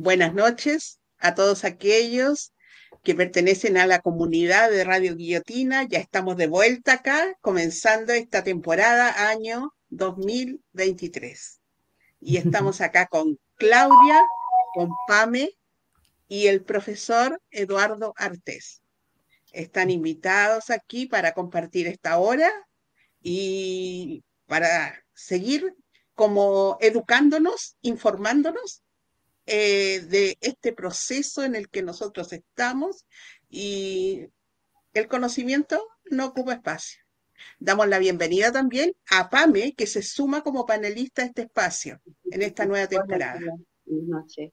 Buenas noches a todos aquellos que pertenecen a la comunidad de Radio Guillotina. Ya estamos de vuelta acá, comenzando esta temporada año 2023. Y estamos acá con Claudia, con Pame y el profesor Eduardo Artés. Están invitados aquí para compartir esta hora y para seguir como educándonos, informándonos eh, de este proceso en el que nosotros estamos y el conocimiento no ocupa espacio. Damos la bienvenida también a Pame, que se suma como panelista a este espacio en esta nueva temporada. Buenas noches.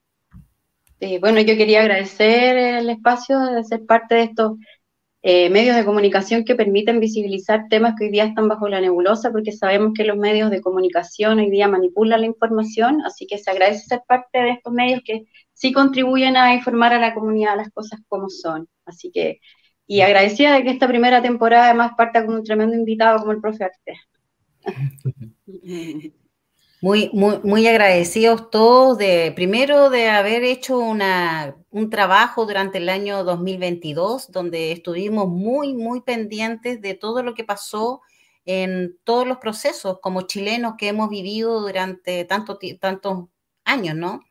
bueno, yo quería agradecer el espacio de ser parte de estos eh, medios de comunicación que permiten visibilizar temas que hoy día están bajo la nebulosa, porque sabemos que los medios de comunicación hoy día manipulan la información, así que se agradece ser parte de estos medios que sí contribuyen a informar a la comunidad las cosas como son. Así que, y agradecida de que esta primera temporada además parta con un tremendo invitado como el profe Arte. Muy, muy, muy agradecidos todos de, primero, de haber hecho una, un trabajo durante el año 2022, donde estuvimos muy, muy pendientes de todo lo que pasó en todos los procesos como chilenos que hemos vivido durante tanto, tantos años, ¿no?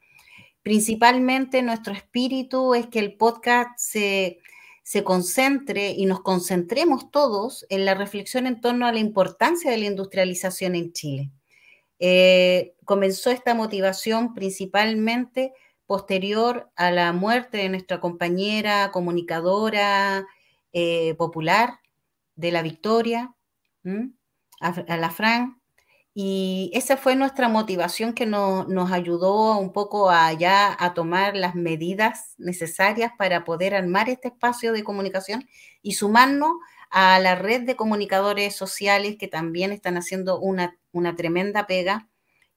Principalmente nuestro espíritu es que el podcast se, se concentre y nos concentremos todos en la reflexión en torno a la importancia de la industrialización en Chile. Eh, comenzó esta motivación principalmente posterior a la muerte de nuestra compañera comunicadora eh, popular de la Victoria, a, la Fran, y esa fue nuestra motivación que nos ayudó un poco a a tomar las medidas necesarias para poder armar este espacio de comunicación y sumarnos a la red de comunicadores sociales que también están haciendo una, tremenda pega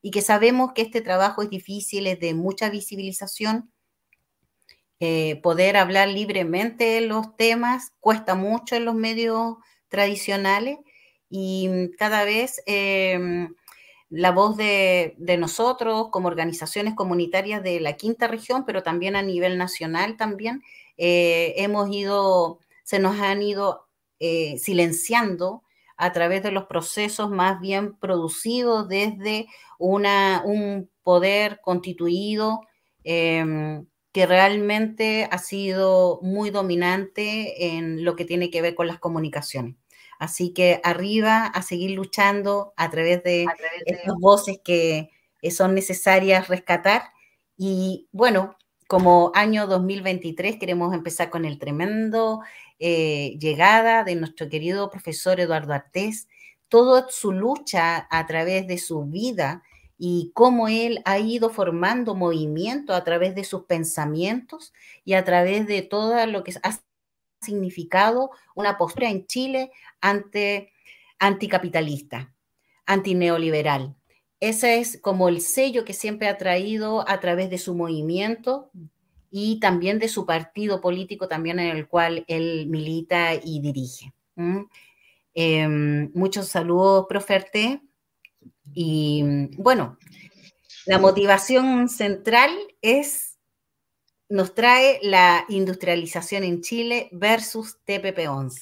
y que sabemos que este trabajo es difícil, es de mucha visibilización. Eh, poder hablar libremente de los temas cuesta mucho en los medios tradicionales y cada vez em, la voz de, nosotros como organizaciones comunitarias de la quinta región, pero también a nivel nacional también, eh, hemos ido, se nos han ido eh, silenciando a través de los procesos más bien producidos desde una, un poder constituido em, que realmente ha sido muy dominante en lo que tiene que ver con las comunicaciones. Así que arriba a seguir luchando a través de, estas voces que son necesarias rescatar. Y bueno, como año 2023 queremos empezar con el tremendo eh, llegada de nuestro querido profesor Eduardo Artés, toda su lucha a través de su vida y cómo él ha ido formando movimiento a través de sus pensamientos y a través de todo lo que ha significado una postura en Chile ante anticapitalista, antineoliberal. Ese es como el sello que siempre ha traído a través de su movimiento y también de su partido político, también en el cual él milita y dirige. Em, muchos saludos, profe Y bueno, la motivación central es, nos trae la industrialización en Chile versus TPP-11.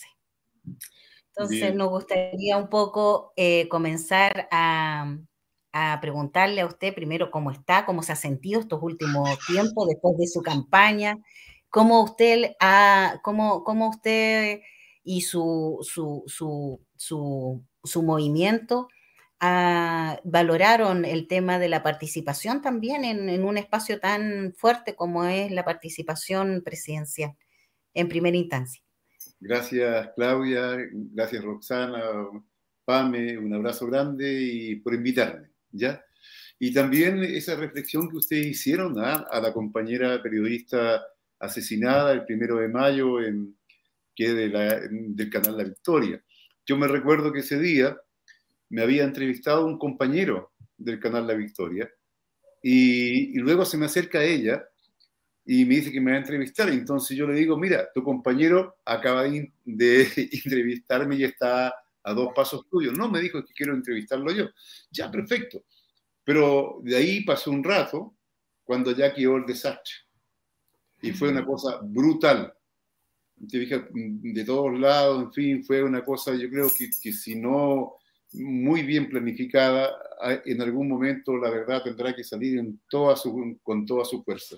Entonces nos gustaría un poco eh, comenzar a, a preguntarle a usted primero cómo está, cómo se ha sentido estos últimos tiempos después de su campaña, cómo usted, ha, cómo, cómo usted y su, su, su, su, movimiento ah, valoraron el tema de la participación también en, un espacio tan fuerte como es la participación presidencial en primera instancia. Gracias Claudia, gracias Roxana, Pame, un abrazo grande y por invitarme. ¿Ya? Y también esa reflexión que ustedes hicieron ¿ah? a la compañera periodista asesinada el primero de mayo en, que de del canal La Victoria. Yo me recuerdo que ese día me había entrevistado un compañero del canal La Victoria y, luego se me acerca a ella y me dice que me va a entrevistar. Entonces yo le digo, mira, tu compañero acaba de, de entrevistarme y está a dos pasos tuyos. No, me dijo que quiero entrevistarlo yo. Ya, perfecto. Pero de ahí pasó un rato cuando ya quedó el desastre. Y fue una cosa brutal. Te fijas, de todos lados, en fin, fue una cosa, yo creo que, que si no muy bien planificada, en algún momento la verdad tendrá que salir en toda su, con toda su fuerza.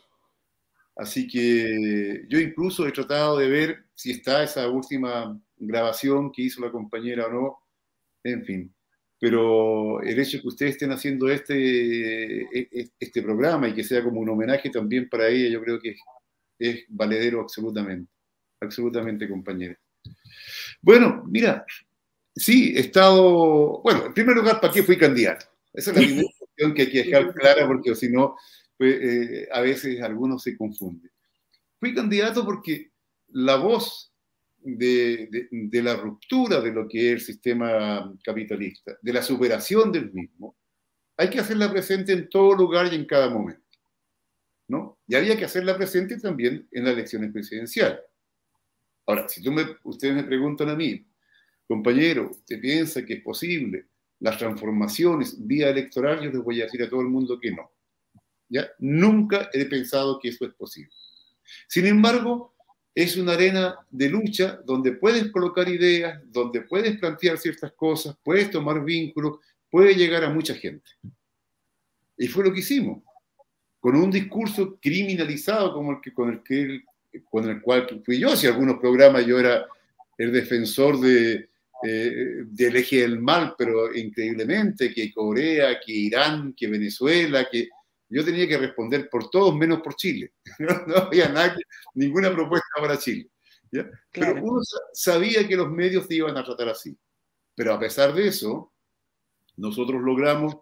Así que yo incluso he tratado de ver si está esa última grabación que hizo la compañera o no, en fin. Pero el hecho de que ustedes estén haciendo este, e, e, este programa y que sea como un homenaje también para ella, yo creo que es, valedero absolutamente, absolutamente compañera. Bueno, mira, sí, he estado, bueno, en primer lugar, ¿para qué fui candidato? Esa es la primera cuestión que hay que dejar clara porque si no, pues, eh, a veces algunos se confunden. Fui candidato porque la voz de, la ruptura de lo que es el sistema capitalista, de la superación del mismo, hay que hacerla presente en todo lugar y en cada momento. ¿no? Y había que hacerla presente también en las elecciones presidenciales. Ahora, si tú me, ustedes me preguntan a mí, compañero, ¿usted piensa que es posible las transformaciones vía electoral? Yo les voy a decir a todo el mundo que no. ¿ya? Nunca he pensado que eso es posible. Sin embargo, es una arena de lucha donde puedes colocar ideas, donde puedes plantear ciertas cosas, puedes tomar vínculos, puedes llegar a mucha gente. Y fue lo que hicimos, con un discurso criminalizado como el que, con, el que, con el cual fui yo. Si algunos programas yo era el defensor de, eh, del eje del mal, pero increíblemente, que Corea, que Irán, que Venezuela, que yo tenía que responder por todos menos por Chile. No, había nadie, ninguna propuesta para Chile. Pero uno sabía que los medios se iban a tratar así. Pero a pesar de eso, nosotros logramos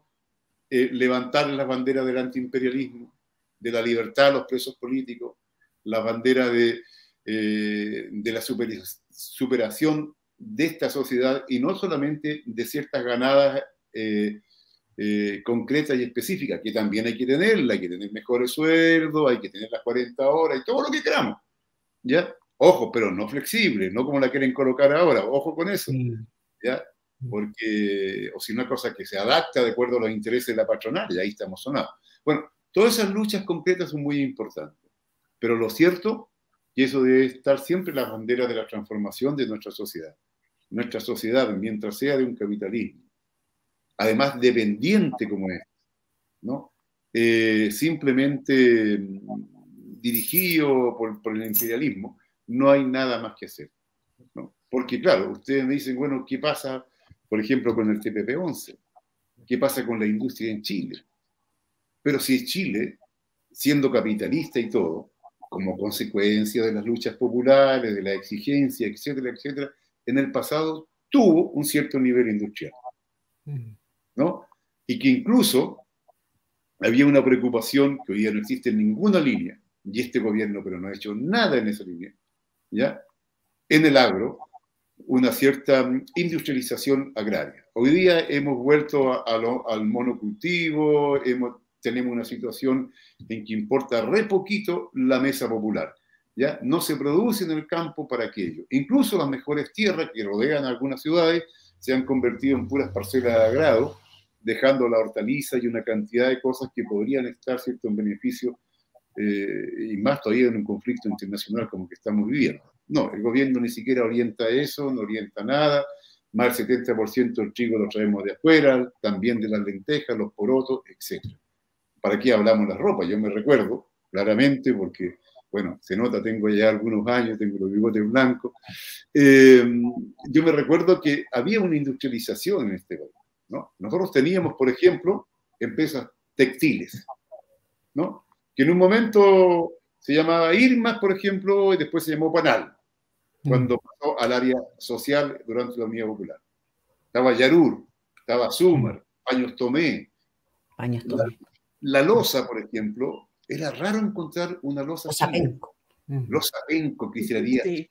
eh, levantar la bandera del antiimperialismo, de la libertad a los presos políticos, la bandera de, eh, de la superación de esta sociedad y no solamente de ciertas ganadas eh, eh, concreta y específica, que también hay que tenerla, hay que tener mejores sueldos, hay que tener las 40 horas y todo lo que queramos. ¿Ya? Ojo, pero no flexible, no como la quieren colocar ahora, ojo con eso. ¿Ya? Porque, o si una cosa que se adapta de acuerdo a los intereses de la patronal, y ahí estamos sonados. Bueno, todas esas luchas concretas son muy importantes, pero lo cierto que eso debe estar siempre en la bandera de la transformación de nuestra sociedad. Nuestra sociedad, mientras sea de un capitalismo además dependiente como es, ¿no? Eh, simplemente mm, dirigido por, por, el imperialismo, no hay nada más que hacer. ¿no? Porque claro, ustedes me dicen, bueno, ¿qué pasa, por ejemplo, con el TPP-11? ¿Qué pasa con la industria en Chile? Pero si Chile, siendo capitalista y todo, como consecuencia de las luchas populares, de la exigencia, etcétera, etcétera, en el pasado tuvo un cierto nivel industrial. Mm. ¿No? Y que incluso había una preocupación que hoy día no existe en ninguna línea, y este gobierno pero no ha hecho nada en esa línea, ¿ya? En el agro, una cierta industrialización agraria. Hoy día hemos vuelto al monocultivo, hemos, tenemos una situación en que importa re poquito la mesa popular. ¿ya? No se produce en el campo para aquello. Incluso las mejores tierras que rodean algunas ciudades se han convertido en puras parcelas de agrado, dejando la hortaliza y una cantidad de cosas que podrían estar ¿cierto? en beneficio, eh, y más todavía en un conflicto internacional como que estamos viviendo. No, el gobierno ni siquiera orienta eso, no orienta nada. Más del 70% del trigo lo traemos de afuera, también de las lentejas, los porotos, etc. ¿Para qué hablamos la ropa? Yo me recuerdo claramente porque, bueno, se nota, tengo ya algunos años, tengo los bigotes blancos. Eh, yo me recuerdo que había una industrialización en este país nosotros teníamos, por ejemplo, empresas textiles, ¿no? que en un momento se llamaba Irma, por ejemplo, y después se llamó Panal, cuando mm. pasó al área social durante la Unidad Popular. Estaba Yarur, estaba Sumer, Paños Tomé. Paños Tomé. La, losa, por ejemplo, era raro encontrar una losa. Losa penco. Mm. Losa penco, que se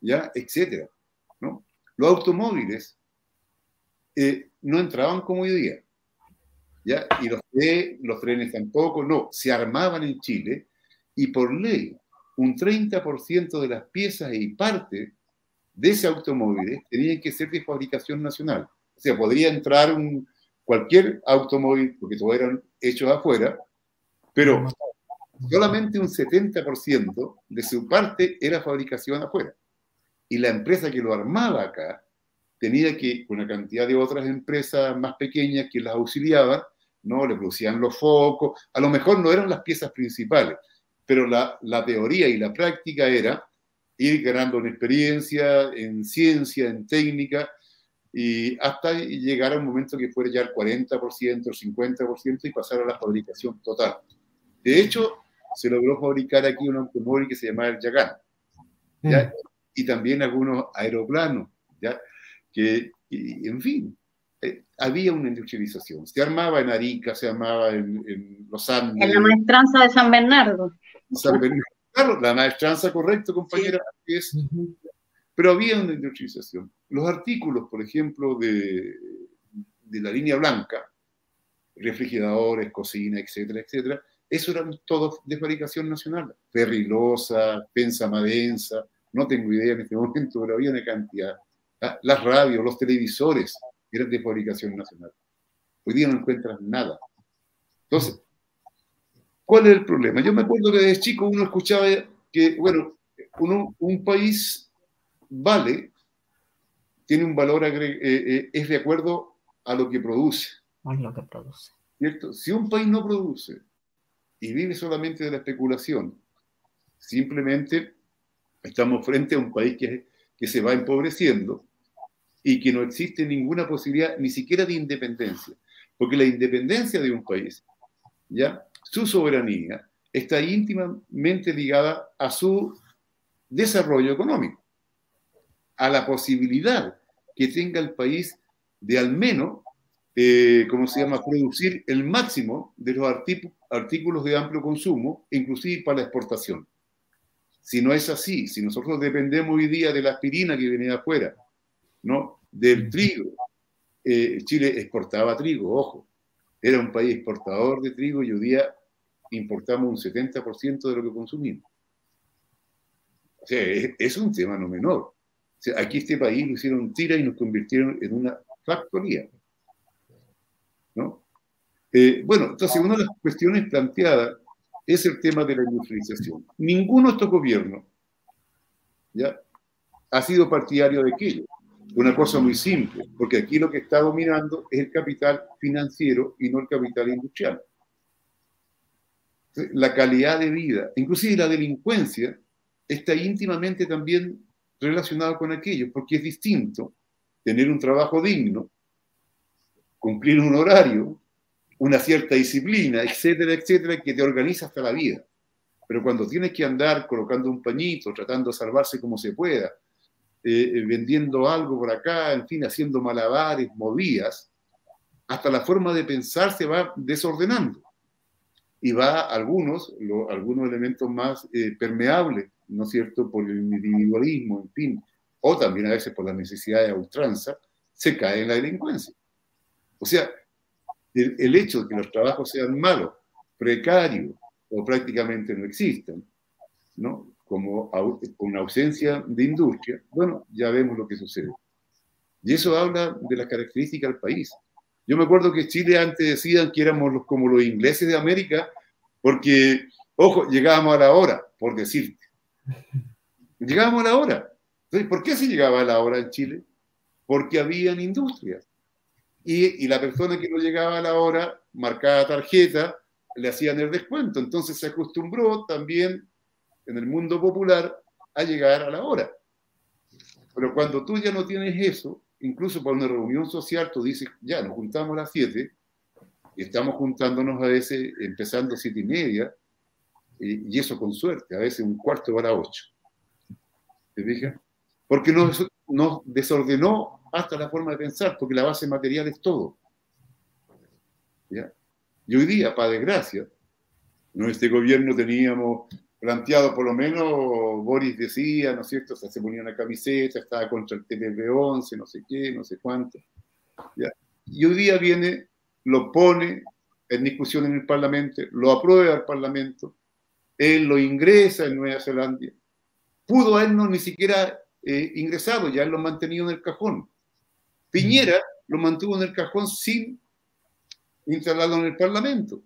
ya, etcétera. ¿no? Los automóviles eh, no entraban como hoy día. ¿ya? Y los, los trenes tampoco, no, se armaban en Chile y por ley un 30% de las piezas y partes de ese automóvil tenían que ser de fabricación nacional. O sea, podría entrar un, cualquier automóvil, porque todos eran hechos afuera, Pero solamente un 70% de su parte era fabricación afuera. Y la empresa que lo armaba acá tenía que, con una cantidad de otras empresas más pequeñas que las auxiliaban, ¿no? Le producían los focos, a lo mejor no eran las piezas principales, pero la, la teoría y la práctica era ir ganando en experiencia, en ciencia, en técnica, y hasta llegar a un momento que fuera ya el 40%, el 50% y pasar a la fabricación total. De hecho, se logró fabricar aquí un automóvil que se llamaba el Yagán, ¿ya? Mm. y también algunos aeroplanos, ¿ya? Que, en fin, eh, había una industrialización. Se armaba en Arica, se armaba en, Los Andes. En la maestranza de San Bernardo. San Bernardo. La maestranza, correcto, compañera. Es, pero había una industrialización. Los artículos, por ejemplo, de, de la línea blanca, refrigeradores, cocina, etcétera, etcétera, eso eran todos de fabricación nacional. Ferrilosa, Pensa Madensa, no tengo idea en este momento, pero había una cantidad. Ah, las radios, los televisores eran de fabricación nacional. Hoy día no encuentras nada. Entonces, ¿cuál es el problema? Yo me acuerdo que desde chico uno escuchaba que, bueno, un país vale, tiene un valor, eh, eh, es de acuerdo a lo que produce. A lo que produce. ¿Cierto? Si un país no produce y vive solamente de la especulación, simplemente estamos frente a un país que, que se va empobreciendo y que no existe ninguna posibilidad ni siquiera de independencia. Porque la independencia de un país, ¿ya? su soberanía, está íntimamente ligada a su desarrollo económico a la posibilidad que tenga el país de al menos, eh, ¿cómo se llama?, producir el máximo de los artículos de amplio consumo, inclusive para la exportación. Si no es así, si nosotros dependemos hoy día de la aspirina que viene de afuera, ¿no? del trigo, eh, Chile exportaba trigo, ojo, era un país exportador de trigo y hoy día importamos un 70% de lo que consumimos. O sea, es un tema no menor aquí este país lo hicieron tira y nos convirtieron en una factoría. ¿no? Eh, bueno, entonces una de las cuestiones planteadas es el tema de la industrialización. Ninguno de estos gobiernos ¿ya? ha sido partidario de aquello. Una cosa muy simple, porque aquí lo que está dominando es el capital financiero y no el capital industrial. La calidad de vida, inclusive la delincuencia, está íntimamente también relacionado con aquello, porque es distinto tener un trabajo digno, cumplir un horario, una cierta disciplina, etcétera, etcétera, que te organiza hasta la vida. Pero cuando tienes que andar colocando un pañito, tratando de salvarse como se pueda, eh, vendiendo algo por acá, en fin, haciendo malabares, movidas, hasta la forma de pensar se va desordenando. Y va algunos, algunos elementos más eh, permeables ¿no es cierto?, por el individualismo, en fin, o también a veces por la necesidad de ultranza, se cae en la delincuencia. O sea, el, hecho de que los trabajos sean malos, precarios o prácticamente no existan, ¿no? Como una ausencia de industria, bueno, ya vemos lo que sucede. Y eso habla de las características del país. Yo me acuerdo que Chile antes decían que éramos los, como los ingleses de América, porque, ojo, llegábamos a la hora, por decirte. Llegábamos a la hora. Entonces, ¿por qué se llegaba a la hora en Chile? Porque habían industrias. Y, y la persona que no llegaba a la hora, marcaba tarjeta, le hacían el descuento. Entonces se acostumbró también en el mundo popular a llegar a la hora. Pero cuando tú ya no tienes eso, incluso para una reunión social, tú dices, ya, nos juntamos a las 7, y estamos juntándonos a veces empezando a 7 y media, y, eso con suerte, a veces un cuarto para ocho. ¿Te fijas? Porque nos, nos desordenó hasta la forma de pensar, porque la base material es todo. ¿Ya? Y hoy día, para desgracia, ¿no? este gobierno teníamos planteado, por lo menos Boris decía, ¿no es cierto? se ponía una camiseta, estaba contra el TPP-11, no sé qué, no sé cuánto. ¿ya? Y hoy día viene, lo pone en discusión en el Parlamento, lo aprueba el Parlamento, él lo ingresa en Nueva Zelanda. Pudo él no ni siquiera eh, ingresado, ya él lo mantenido en el cajón. Piñera lo mantuvo en el cajón sin instalarlo en el Parlamento.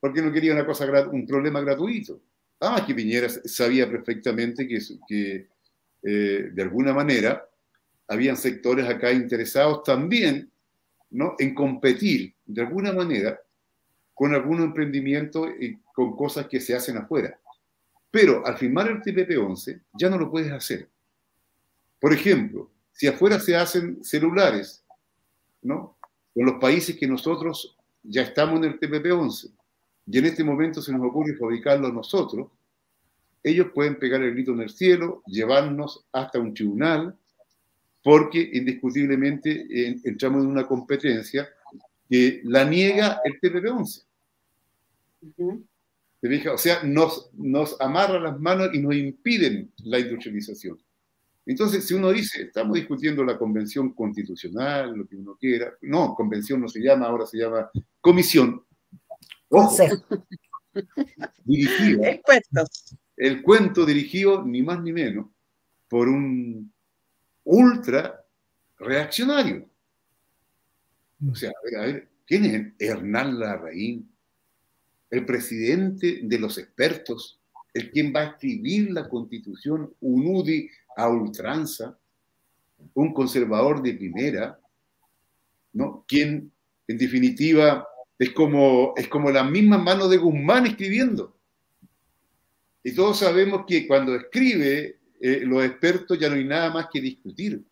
Porque no quería una cosa, un problema gratuito. Además que Piñera sabía perfectamente que, eh, de alguna manera habían sectores acá interesados también ¿no? en competir de alguna manera con algún emprendimiento y con cosas que se hacen afuera. Pero al firmar el TPP-11 ya no lo puedes hacer. Por ejemplo, si afuera se hacen celulares, ¿no? Con los países que nosotros ya estamos en el TPP-11 y en este momento se nos ocurre fabricarlo nosotros, ellos pueden pegar el grito en el cielo, llevarnos hasta un tribunal, porque indiscutiblemente entramos en una competencia que la niega el TPP-11. O sea, nos, nos amarra las manos y nos impiden la industrialización. Entonces, si uno dice, estamos discutiendo la convención constitucional, lo que uno quiera, no, convención no se llama, ahora se llama comisión. Ojo, dirigida. El cuento dirigido, ni más ni menos, por un ultra reaccionario. O sea, a ver, a ver, ¿quién es Hernán Larraín? El presidente de los expertos, el quien va a escribir la constitución, un UDI a ultranza, un conservador de primera, ¿no? Quien, en definitiva, es como, es como la misma mano de Guzmán escribiendo. Y todos sabemos que cuando escribe eh, los expertos ya no hay nada más que discutir.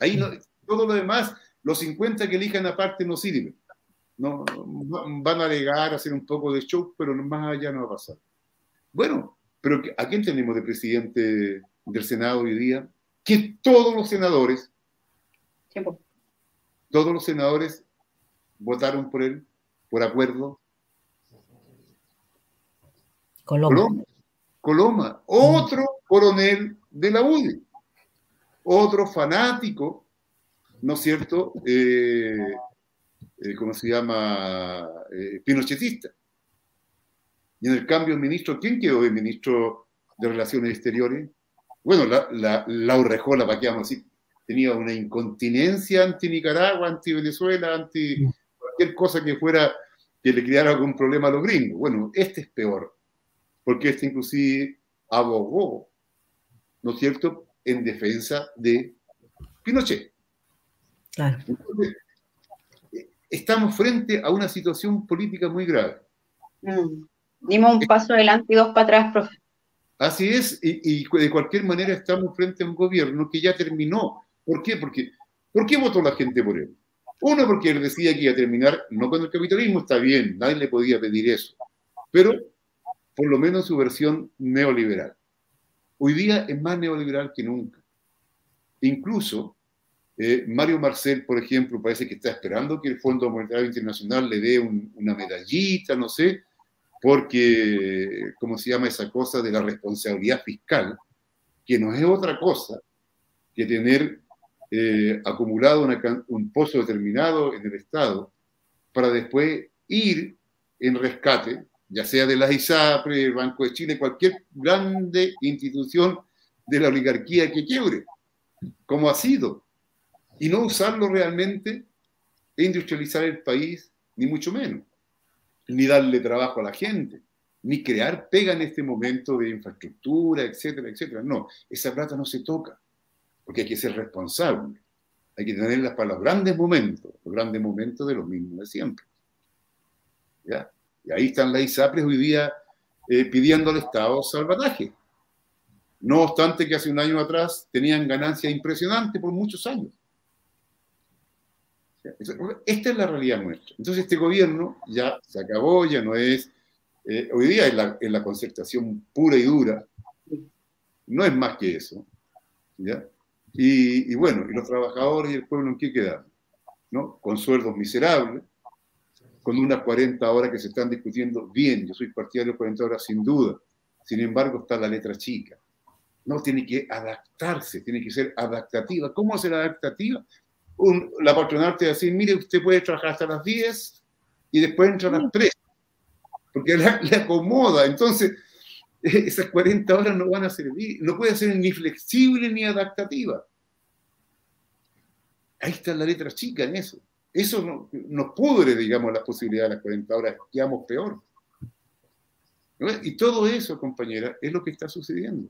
Ahí todo lo demás, los 50 que elijan aparte no sirven. No, van a alegar, a hacer un poco de show, pero más allá no va a pasar. Bueno, pero ¿a quién tenemos de presidente del Senado hoy día? Que todos los senadores, todos los senadores votaron por él, por acuerdo. Coloma. Coloma, otro coronel de la UDI, otro fanático, ¿no es cierto? Eh, eh, ¿Cómo se llama? Eh, pinochetista. Y en el cambio, el ministro, ¿quién quedó de ministro de Relaciones Exteriores? Bueno, la, la, la Urrejola, para qué vamos así, tenía una incontinencia anti-Nicaragua, anti-Venezuela, anti cualquier cosa que fuera que le creara algún problema a los gringos. Bueno, este es peor porque este inclusive abogó, ¿no es cierto?, en defensa de Pinochet. Claro. estamos frente a una situación política muy grave. Mm. Dimos un paso adelante y dos para atrás, profe. Así es, y, de cualquier manera estamos frente a un gobierno que ya terminó. ¿Por qué? Porque, ¿Por qué votó la gente por él? Uno, porque él decía que iba a terminar no con el capitalismo, está bien, nadie le podía pedir eso. Pero por lo menos su versión neoliberal. Hoy día es más neoliberal que nunca. Incluso eh, Mario Marcel, por ejemplo, parece que está esperando que el Fondo Monetario Internacional le dé una medallita, no sé, porque, ¿cómo se llama esa cosa de la responsabilidad fiscal? Que no es otra cosa que tener eh, acumulado un pozo determinado en el Estado para después ir en rescate ya sea de la ISAPRE, el Banco de Chile, cualquier grande institución de la oligarquía que quiebre, como ha sido, y no usarlo realmente e industrializar el país, ni mucho menos, ni darle trabajo a la gente, ni crear pega en este momento de infraestructura, etcétera, etcétera. No, esa plata no se toca, porque hay que ser responsable, hay que tenerla para los grandes momentos, los grandes momentos de los mismos de siempre. ¿Ya? Y ahí están las ISAPRES hoy día eh, pidiendo al Estado salvataje. No obstante que hace un año atrás tenían ganancias impresionantes por muchos años. Esta es la realidad nuestra. Entonces este gobierno ya se acabó, ya no es, eh, hoy día es la, la, concertación pura y dura, no es más que eso. Y, y, bueno, y los trabajadores y el pueblo en qué quedan, ¿no? Con sueldos miserables, con unas 40 horas que se están discutiendo bien. Yo soy partidario de 40 horas sin duda. Sin embargo, está la letra chica. No tiene que adaptarse, tiene que ser adaptativa. ¿Cómo hacer adaptativa? La patronal te va a decir, mire, usted puede trabajar hasta las 10 y después entra a las 3, porque le acomoda. Entonces, esas 40 horas no van a servir, no puede ser ni flexible ni adaptativa. Ahí está la letra chica en eso. Eso nos pudre, digamos, las posibilidades de las 40 horas, quedamos peor. Y todo eso, compañera, es lo que está sucediendo.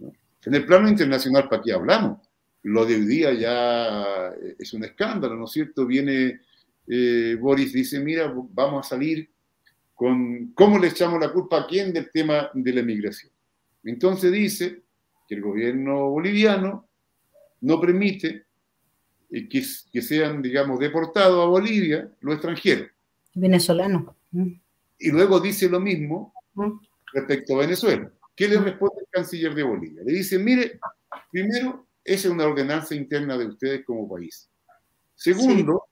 En el plano internacional, ¿para qué hablamos? Lo de hoy día ya es un escándalo, ¿no es cierto? Viene eh, Boris, dice, mira, vamos a salir con cómo le echamos la culpa a quién del tema de la emigración. Entonces dice que el gobierno boliviano no permite eh, que, que, sean, digamos, deportados a Bolivia los extranjeros. Venezolanos. Y luego dice lo mismo respecto a Venezuela. ¿Qué le responde el canciller de Bolivia? Le dice, mire, primero, esa es una ordenanza interna de ustedes como país. Segundo,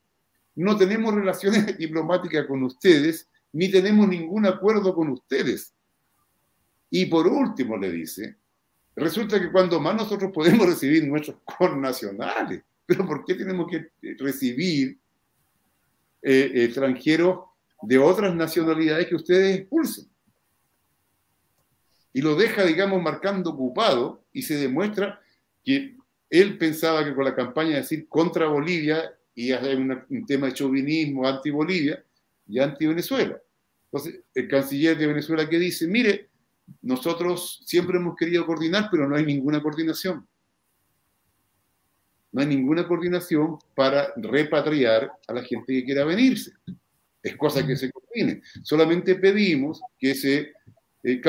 no tenemos relaciones diplomáticas con ustedes, ni tenemos ningún acuerdo con ustedes. Y por último, le dice, resulta que cuando más nosotros podemos recibir nuestros connacionales, pero ¿por qué tenemos que recibir eh, extranjeros de otras nacionalidades que ustedes expulsen? Y lo deja, digamos, marcando ocupado y se demuestra que él pensaba que con la campaña de decir contra Bolivia y hacer un tema de chauvinismo anti-Bolivia y anti-Venezuela. Entonces, el canciller de Venezuela que dice, mire, nosotros siempre hemos querido coordinar, pero no hay ninguna coordinación. No hay ninguna coordinación para repatriar a la gente que quiera venirse. Es cosa que se coordine. Solamente pedimos que se eh,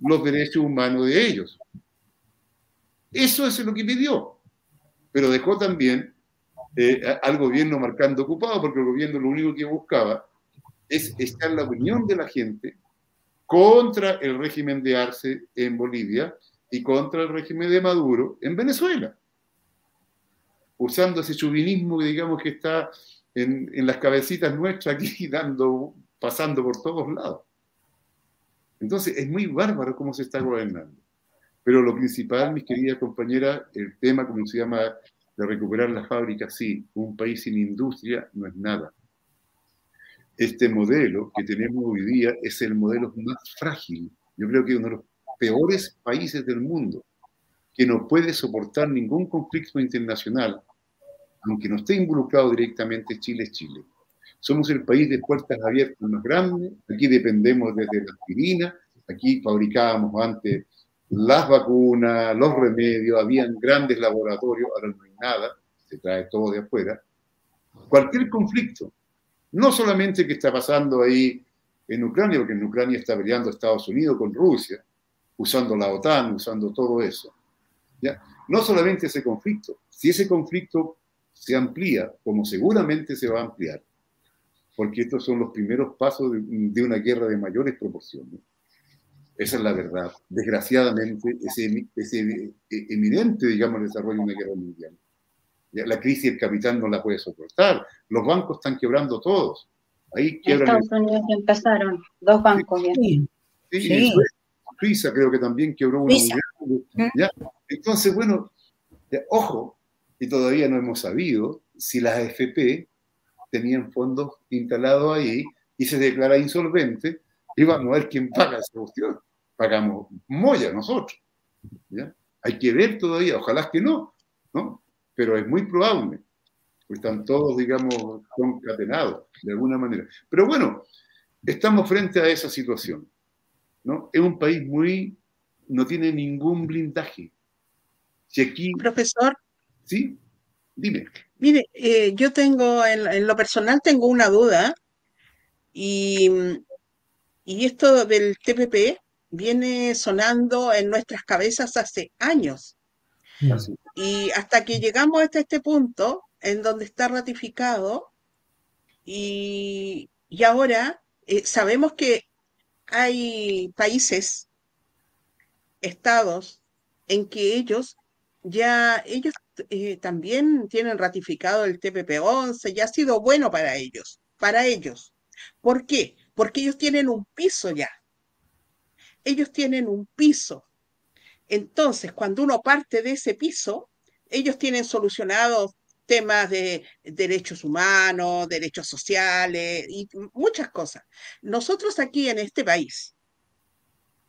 los derechos humanos de ellos. Eso es lo que pidió. Pero dejó también eh, al gobierno marcando ocupado, porque el gobierno lo único que buscaba es estar la opinión de la gente contra el régimen de Arce en Bolivia y contra el régimen de Maduro en Venezuela, usando ese chauvinismo, digamos, que está en, en las cabecitas nuestras aquí, dando, pasando por todos lados. Entonces, es muy bárbaro cómo se está gobernando. Pero lo principal, mis queridas compañeras, el tema, como se llama, de recuperar las fábricas, sí, un país sin industria no es nada. Este modelo que tenemos hoy día es el modelo más frágil. Yo creo que uno de los peores países del mundo, que no puede soportar ningún conflicto internacional, aunque no esté involucrado directamente Chile es Chile. Somos el país de puertas abiertas más grande, aquí dependemos desde la aspirina, aquí fabricábamos antes las vacunas, los remedios, habían grandes laboratorios, ahora no hay nada, se trae todo de afuera. Cualquier conflicto, no solamente que está pasando ahí en Ucrania, porque en Ucrania está peleando Estados Unidos con Rusia, usando la OTAN, usando todo eso. ¿ya? No solamente ese conflicto, si ese conflicto se amplía, como seguramente se va a ampliar, porque estos son los primeros pasos de, de una guerra de mayores proporciones, esa es la verdad. Desgraciadamente, es, eminente, digamos, desarrollo de una guerra mundial. La crisis del capital no la puede soportar. Los bancos están quebrando todos. Ahí quiebran. Estados Unidos empezaron, dos bancos sí, Sí, sí. Suiza creo que también quebró una ¿ya? Entonces, bueno, ojo, y todavía no hemos sabido si las AFP tenían fondos instalados ahí y se declara insolvente, y vamos a ver quién paga esa cuestión pagamos molla nosotros. ¿ya? Hay que ver todavía, ojalá que no, ¿no? Pero es muy probable, pues están todos, digamos, concatenados de alguna manera. Pero bueno, estamos frente a esa situación, ¿no? Es un país muy, no tiene ningún blindaje. Si aquí... Profesor. Sí, dime. Mire, eh, yo tengo, en, en, lo personal tengo una duda y, y esto del TPP, viene sonando en nuestras cabezas hace años. Y hasta que llegamos hasta este punto, en donde está ratificado, y, ahora eh, sabemos que hay países, estados, en que ellos ya, ellos eh, también tienen ratificado el TPP-11, ya ha sido bueno para ellos, para ellos. ¿Por qué? Porque ellos tienen un piso ya ellos tienen un piso. Entonces, cuando uno parte de ese piso, ellos tienen solucionados temas de derechos humanos, derechos sociales y muchas cosas. Nosotros aquí en este país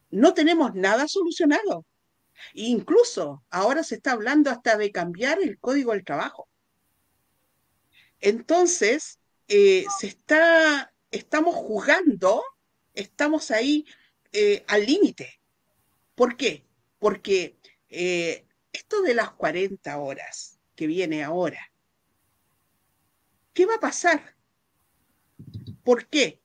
no tenemos nada solucionado. Incluso ahora se está hablando hasta de cambiar el código del trabajo. Entonces, eh, se está, estamos jugando, estamos ahí eh, al límite. ¿Por qué? Porque eh, esto de las 40 horas que viene ahora, ¿qué va a pasar? ¿Por qué?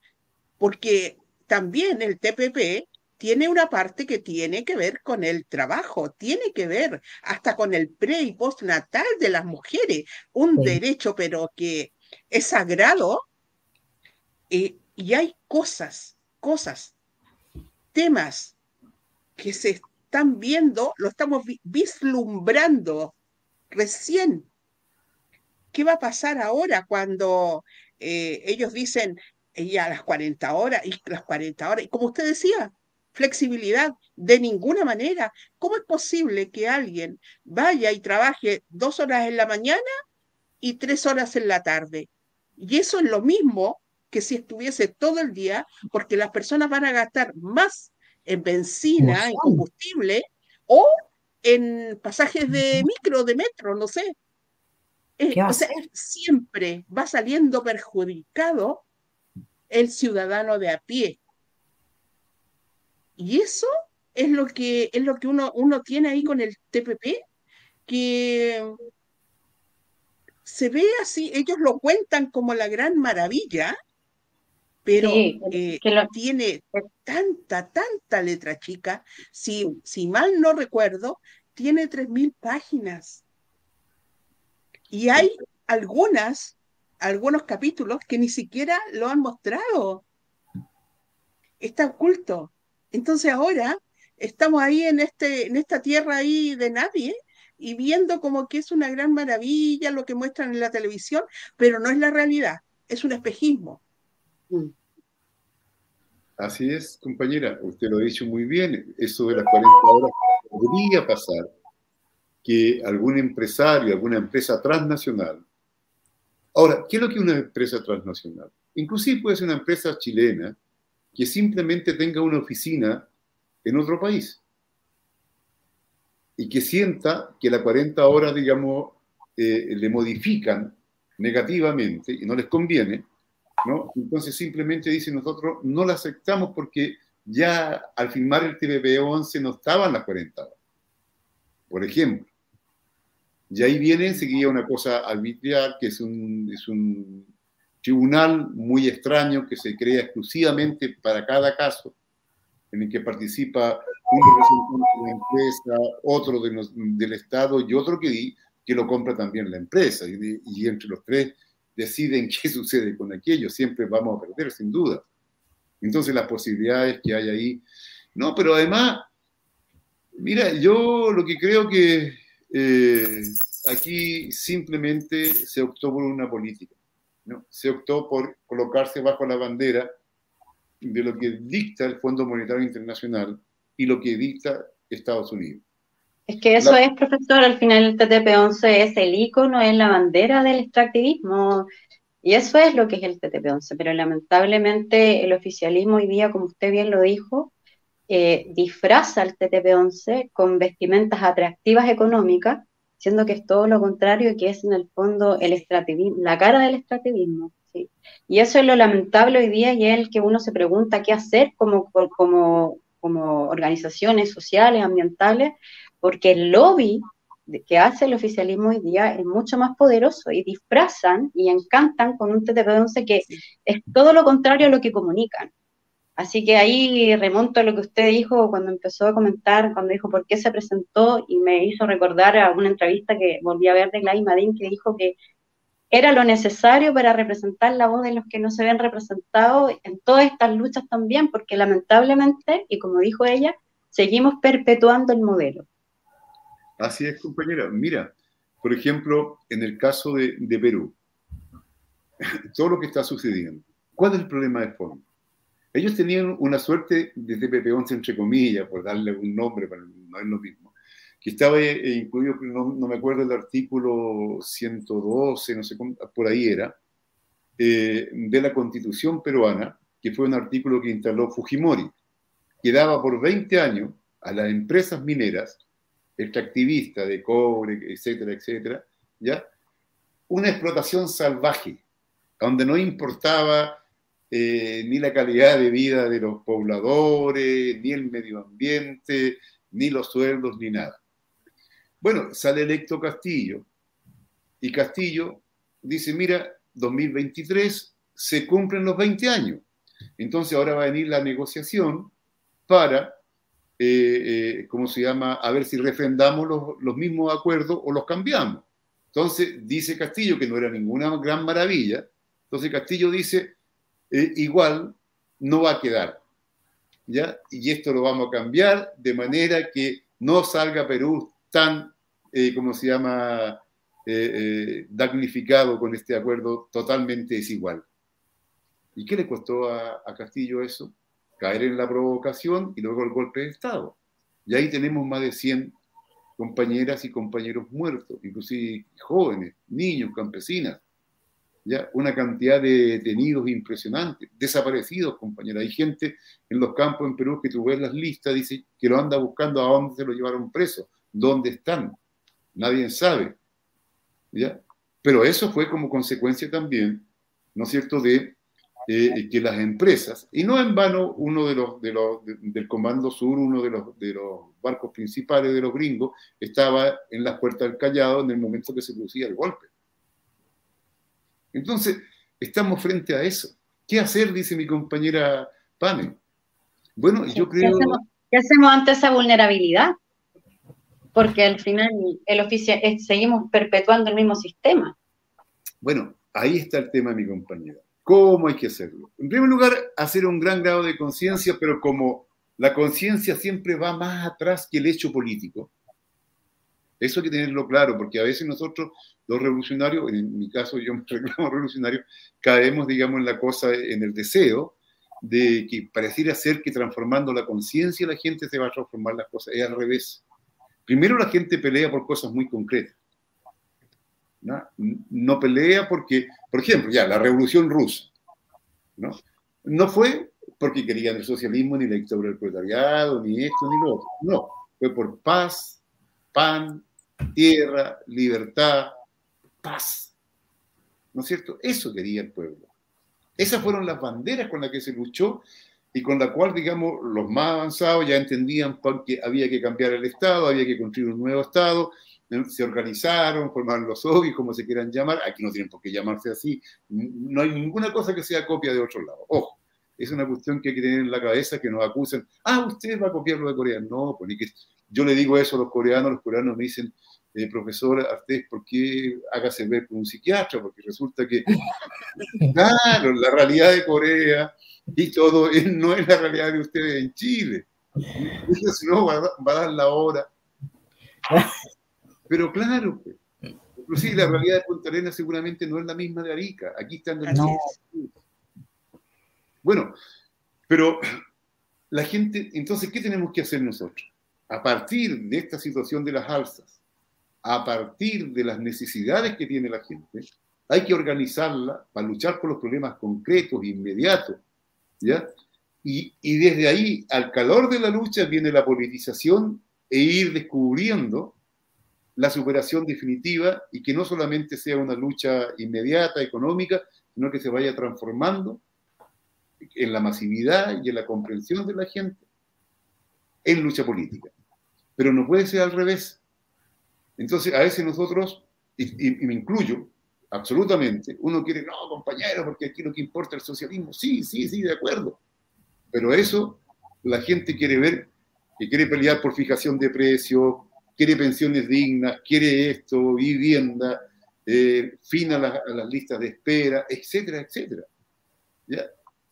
Porque también el TPP tiene una parte que tiene que ver con el trabajo, tiene que ver hasta con el pre y postnatal de las mujeres, un derecho pero que es sagrado y hay cosas, cosas, temas que se están viendo, lo estamos vislumbrando recién. ¿Qué va a pasar ahora cuando eh, ellos dicen ya las 40 horas y las 40 horas? Y como usted decía, flexibilidad, de ninguna manera. ¿Cómo es posible que alguien vaya y trabaje dos horas en la mañana y tres horas en la tarde? Y eso es lo mismo que si estuviese todo el día, porque las personas van a gastar más en benzina, en combustible o en pasajes de micro, de metro, no sé. Eh, o sea, siempre va saliendo perjudicado el ciudadano de a pie. Y eso es lo que, es lo que uno, uno tiene ahí con el TPP, que se ve así, ellos lo cuentan como la gran maravilla, pero eh, tiene tanta, tanta letra chica. Si, si mal no recuerdo, tiene 3.000 páginas. Y hay algunas, algunos capítulos que ni siquiera lo han mostrado. Está oculto. Entonces ahora estamos ahí en, este, en esta tierra ahí de nadie y viendo como que es una gran maravilla lo que muestran en la televisión, pero no es la realidad, es un espejismo. Así es, compañera, usted lo ha dicho muy bien, eso de las 40 horas podría pasar que algún empresario, alguna empresa transnacional, ahora, ¿qué es lo que es una empresa transnacional? Inclusive puede ser una empresa chilena que simplemente tenga una oficina en otro país y que sienta que las 40 horas, digamos, eh, le modifican negativamente y no les conviene, ¿no? Entonces simplemente dicen nosotros no la aceptamos porque ya al firmar el TPP-11 no estaban las 40 horas. Por ejemplo. Y ahí viene enseguida una cosa arbitrar, que es un, es un tribunal muy extraño que se crea exclusivamente para cada caso, en el que participa un representante de la empresa, otro del Estado y otro que, que lo compra también la empresa. Y, y entre los tres deciden qué sucede con aquello, siempre vamos a perder, sin duda. Entonces las posibilidades que hay ahí. No, pero además, mira, yo lo que creo que eh, aquí simplemente se optó por una política, ¿no? Se optó por colocarse bajo la bandera de lo que dicta el Fondo Monetario Internacional y lo que dicta Estados Unidos. Es que eso es, profesor, al final el TTP-11 es el icono, es la bandera del extractivismo, y eso es lo que es el TTP-11, pero lamentablemente el oficialismo hoy día, como usted bien lo dijo, eh, disfraza el TTP-11 con vestimentas atractivas económicas, siendo que es todo lo contrario y que es en el fondo el extractivismo, la cara del extractivismo. ¿sí? Y eso es lo lamentable hoy día y es el que uno se pregunta qué hacer como, como, como organizaciones sociales, ambientales, porque el lobby que hace el oficialismo hoy día es mucho más poderoso y disfrazan y encantan con un TTP-11 que es todo lo contrario a lo que comunican. Así que ahí remonto a lo que usted dijo cuando empezó a comentar, cuando dijo por qué se presentó y me hizo recordar a una entrevista que volví a ver de Gladys Madín que dijo que era lo necesario para representar la voz de los que no se ven representados en todas estas luchas también, porque lamentablemente, y como dijo ella, seguimos perpetuando el modelo. Así es, compañera. Mira, por ejemplo, en el caso de, Perú, todo lo que está sucediendo, ¿cuál es el problema de fondo? Ellos tenían una suerte de TPP-11, entre comillas, por darle un nombre, para no es lo mismo, que estaba eh, incluido, no, me acuerdo el artículo 112, no sé cómo, por ahí era, eh, de la constitución peruana, que fue un artículo que instaló Fujimori, que daba por 20 años a las empresas mineras extractivista de cobre, etcétera, etcétera, ¿ya? una explotación salvaje, donde no importaba eh, ni la calidad de vida de los pobladores, ni el medio ambiente, ni los sueldos, ni nada. Bueno, sale electo Castillo y Castillo dice, mira, 2023 se cumplen los 20 años. Entonces ahora va a venir la negociación para, eh, eh, ¿cómo se llama?, a ver si refrendamos los, mismos acuerdos o los cambiamos. Entonces dice Castillo que no era ninguna gran maravilla. Entonces Castillo dice, eh, igual no va a quedar. ¿Ya? Y esto lo vamos a cambiar de manera que no salga Perú tan, ¿cómo se llama?, damnificado con este acuerdo totalmente desigual. ¿Y qué le costó a, Castillo eso? Caer en la provocación y luego el golpe de Estado. Y ahí tenemos más de 100 compañeras y compañeros muertos, inclusive jóvenes, niños, campesinas. ¿ya? Una cantidad de detenidos impresionantes, desaparecidos, compañeras. Hay gente en los campos en Perú que tú ves las listas, dice que lo anda buscando a dónde se lo llevaron preso, dónde están. Nadie sabe. ¿ya? Pero eso fue como consecuencia también, ¿no es cierto?, de eh, que las empresas, y no en vano uno de los, de los del Comando Sur, uno de los, de los barcos principales de los gringos, estaba en las puertas del Callao en el momento que se producía el golpe. Entonces, estamos frente a eso. ¿Qué hacer? Dice mi compañera Pame. Bueno, yo creo... ¿Qué hacemos, ¿Qué hacemos ante esa vulnerabilidad? Porque al final el oficio, seguimos perpetuando el mismo sistema. Bueno, ahí está el tema, mi compañera. ¿Cómo hay que hacerlo? En primer lugar, hacer un gran grado de conciencia, pero como la conciencia siempre va más atrás que el hecho político, eso hay que tenerlo claro, porque a veces nosotros, los revolucionarios, en mi caso yo me reclamo revolucionario, caemos, digamos, en la cosa, en el deseo de que pareciera ser que transformando la conciencia la gente se va a transformar las cosas. Es al revés. Primero la gente pelea por cosas muy concretas. ¿no? pelea porque, por ejemplo, ya la revolución rusa, ¿no? No fue porque querían el socialismo, ni la dictadura del proletariado, ni esto, ni lo otro. No, fue por paz, pan, tierra, libertad, paz. ¿No es cierto? Eso quería el pueblo. Esas fueron las banderas con las que se luchó y con la cual, digamos, los más avanzados ya entendían que había que cambiar el Estado, había que construir un nuevo Estado, se organizaron, formaron los soviets, como se quieran llamar, aquí no tienen por qué llamarse así, no hay ninguna cosa que sea copia de otro lado. Ojo, es una cuestión que hay que tener en la cabeza, que nos acusen, ah, usted va a copiar lo de Corea. No, pues que yo le digo eso a los coreanos, los coreanos me dicen, eh, profesor Artés, ¿por qué hágase ver por un psiquiatra? Porque resulta que, claro, la realidad de Corea y todo no es la realidad de ustedes en Chile. Eso no va, va a dar la hora. Pero claro, pues, inclusive la realidad de Punta Arenas seguramente no es la misma de Arica. Aquí están los no. Bueno, pero la gente, entonces, ¿qué tenemos que hacer nosotros? A partir de esta situación de las alzas, a partir de las necesidades que tiene la gente, hay que organizarla para luchar por los problemas concretos, inmediatos, ¿ya? Y, y desde ahí, al calor de la lucha, viene la politización e ir descubriendo la superación definitiva y que no solamente sea una lucha inmediata, económica, sino que se vaya transformando en la masividad y en la comprensión de la gente en lucha política. Pero no puede ser al revés. Entonces, a veces nosotros, y, me incluyo, absolutamente, uno quiere, no, compañero, porque aquí lo que importa es el socialismo. Sí, sí, sí, de acuerdo. Pero eso la gente quiere ver, que quiere pelear por fijación de precios, quiere pensiones dignas, quiere esto, vivienda, eh, fin a, las listas de espera, etcétera, etcétera. ¿Ya?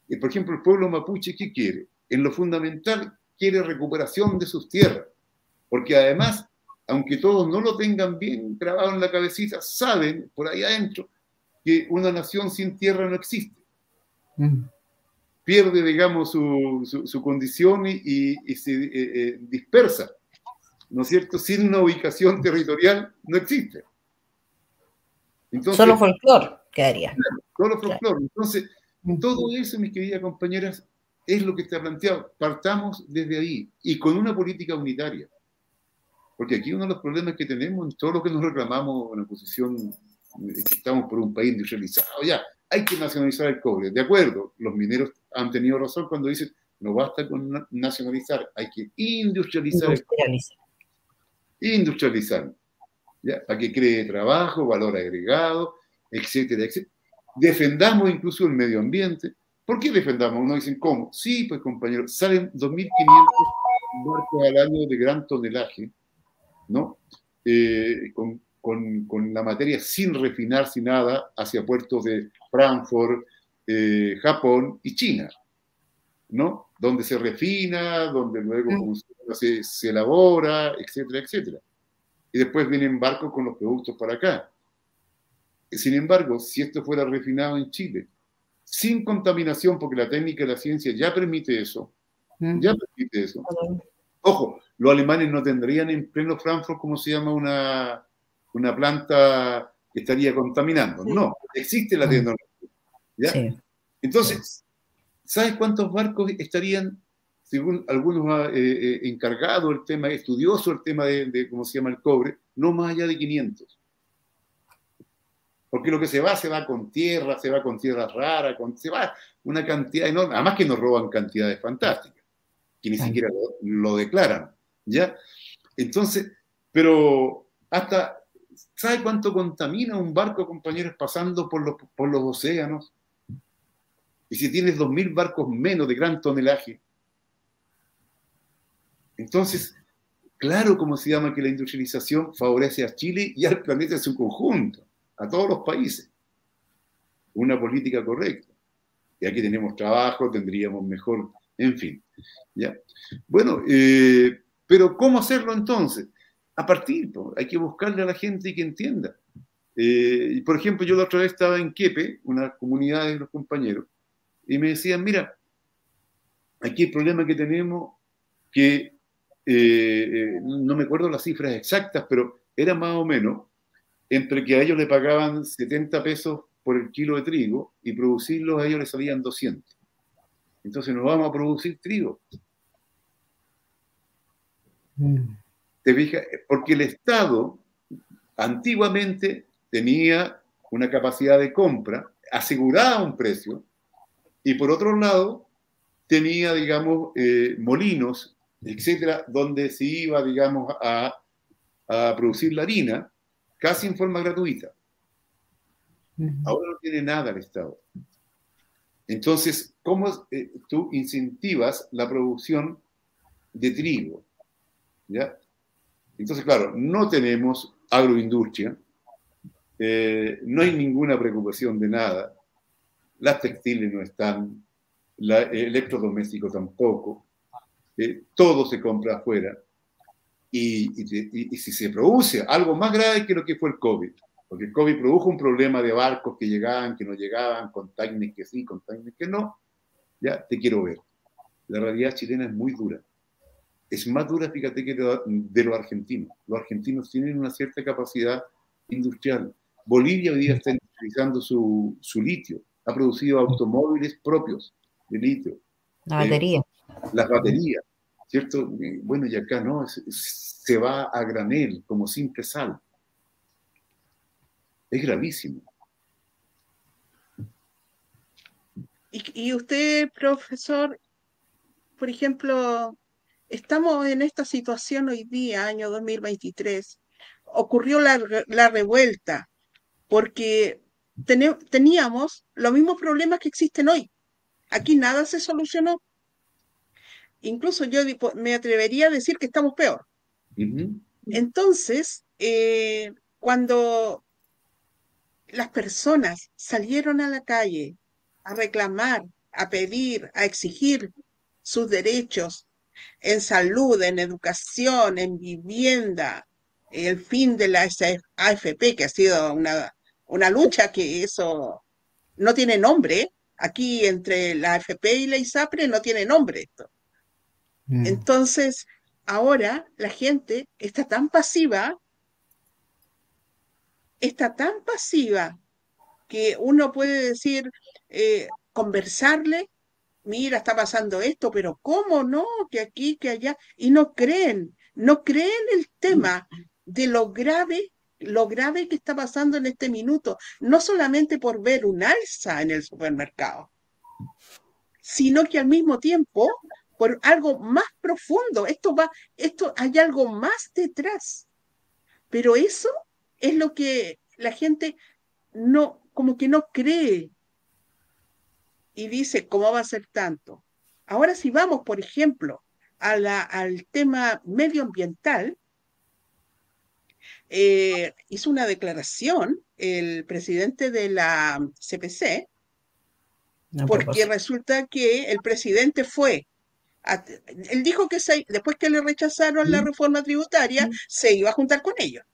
Y por ejemplo, el pueblo mapuche, ¿qué quiere? En lo fundamental, quiere recuperación de sus tierras, porque además, aunque todos no lo tengan bien grabado en la cabecita, saben por ahí adentro que una nación sin tierra no existe. Mm. Pierde, digamos, su, condición y, se eh, eh, dispersa ¿no es cierto? Sin una ubicación territorial no existe. solo folclore quedaría. solo folclore. Entonces, todo eso, mis queridas compañeras, es lo que está planteado. Partamos desde ahí y con una política unitaria. Porque aquí uno de los problemas que tenemos, en todo lo que nos reclamamos en la posición estamos por un país industrializado, ya, hay que nacionalizar el cobre. De acuerdo, los mineros han tenido razón cuando dicen, no basta con nacionalizar, hay que industrializar. Industrializar. Industrializar. ¿ya? Para que cree trabajo, valor agregado, etcétera, etcétera. Defendamos incluso el medio ambiente. ¿Por qué defendamos? Uno dicen, ¿cómo? Sí, pues compañeros, salen 2.500 barcos al año de gran tonelaje, ¿no? Eh, con, con, con, la materia sin refinar, sin nada, hacia puertos de Frankfurt, eh, Japón y China, ¿no? Donde se refina, donde luego mm. se, se, elabora, etcétera, etcétera. Y después vienen barcos con los productos para acá. Sin embargo, si esto fuera refinado en Chile, sin contaminación, porque la técnica de la ciencia ya permite eso, mm. ya permite eso. Ojo, los alemanes no tendrían en pleno Frankfurt, como se llama, una, una planta que estaría contaminando. No, existe la tecnología. Entonces, ¿sabes cuántos barcos estarían, según algunos eh, eh, encargados, el tema estudioso, el tema de, cómo se llama el cobre, no más allá de 500? Porque lo que se va, se va con tierra, se va con tierra rara, con, se va una cantidad enorme, además que nos roban cantidades fantásticas, que ni siquiera lo, declaran, ¿ya? Entonces, pero hasta, ¿sabe cuánto contamina un barco, compañeros, pasando por los, por los océanos? Y si tienes 2.000 barcos menos de gran tonelaje, entonces, claro, como se llama que la industrialización favorece a Chile y al planeta en su conjunto, a todos los países. Una política correcta. Y aquí tenemos trabajo, tendríamos mejor, en fin. ¿ya? Bueno, eh, pero ¿cómo hacerlo entonces? A partir, hay que buscarle a la gente que entienda. Eh, por ejemplo, yo la otra vez estaba en Quepe, una comunidad de los compañeros, y me decían, mira, aquí el problema que tenemos, que eh, eh, no me acuerdo las cifras exactas, pero era más o menos entre que a ellos le pagaban 70 pesos por el kilo de trigo y producirlo a ellos les salían 200. Entonces nos vamos a producir trigo. Mm. ¿Te fijas? Porque el Estado antiguamente tenía una capacidad de compra, aseguraba un precio, y por otro lado, tenía, digamos, eh, molinos, etcétera, donde se iba, digamos, a, producir la harina casi en forma gratuita. Ahora no tiene nada el Estado. Entonces, ¿cómo eh, tú incentivas la producción de trigo? ¿Ya? Entonces, claro, no tenemos agroindustria, eh, no hay ninguna preocupación de nada, las textiles no están, el electrodoméstico tampoco, eh, todo se compra afuera. Y, si se produce algo más grave que lo que fue el COVID, porque el COVID produjo un problema de barcos que llegaban, que no llegaban, containers que sí, containers que no, ya te quiero ver. La realidad chilena es muy dura. Es más dura, fíjate, que de, los argentinos. Los argentinos tienen una cierta capacidad industrial. Bolivia hoy día está utilizando su, su litio ha producido automóviles propios de litio. La batería. Eh, las baterías, ¿cierto? Eh, bueno, y acá no, se va a granel como simple sal. Es gravísimo. Y, y usted, profesor, por ejemplo, estamos en esta situación hoy día, año 2023, ocurrió la, la revuelta, porque teníamos los mismos problemas que existen hoy. Aquí nada se solucionó. Incluso yo me atrevería a decir que estamos peor. Entonces, eh, cuando las personas salieron a la calle a reclamar, a pedir, a exigir sus derechos en salud, en educación, en vivienda, el fin de la AFP, que ha sido una una lucha que eso no tiene nombre. Aquí entre la AFP y la ISAPRE no tiene nombre esto. Mm. Entonces, ahora la gente está tan pasiva, está tan pasiva que uno puede decir, eh, conversarle, mira, está pasando esto, pero ¿cómo no? Que aquí, que allá, y no creen, no creen el tema de lo grave lo grave que está pasando en este minuto, no solamente por ver un alza en el supermercado, sino que al mismo tiempo por algo más profundo. Esto va, esto hay algo más detrás. Pero eso es lo que la gente no, como que no cree y dice, ¿cómo va a ser tanto? Ahora si vamos, por ejemplo, a la, al tema medioambiental, eh, hizo una declaración el presidente de la CPC, porque resulta que el presidente fue, él dijo que después que le rechazaron la reforma tributaria, se iba a juntar con ellos.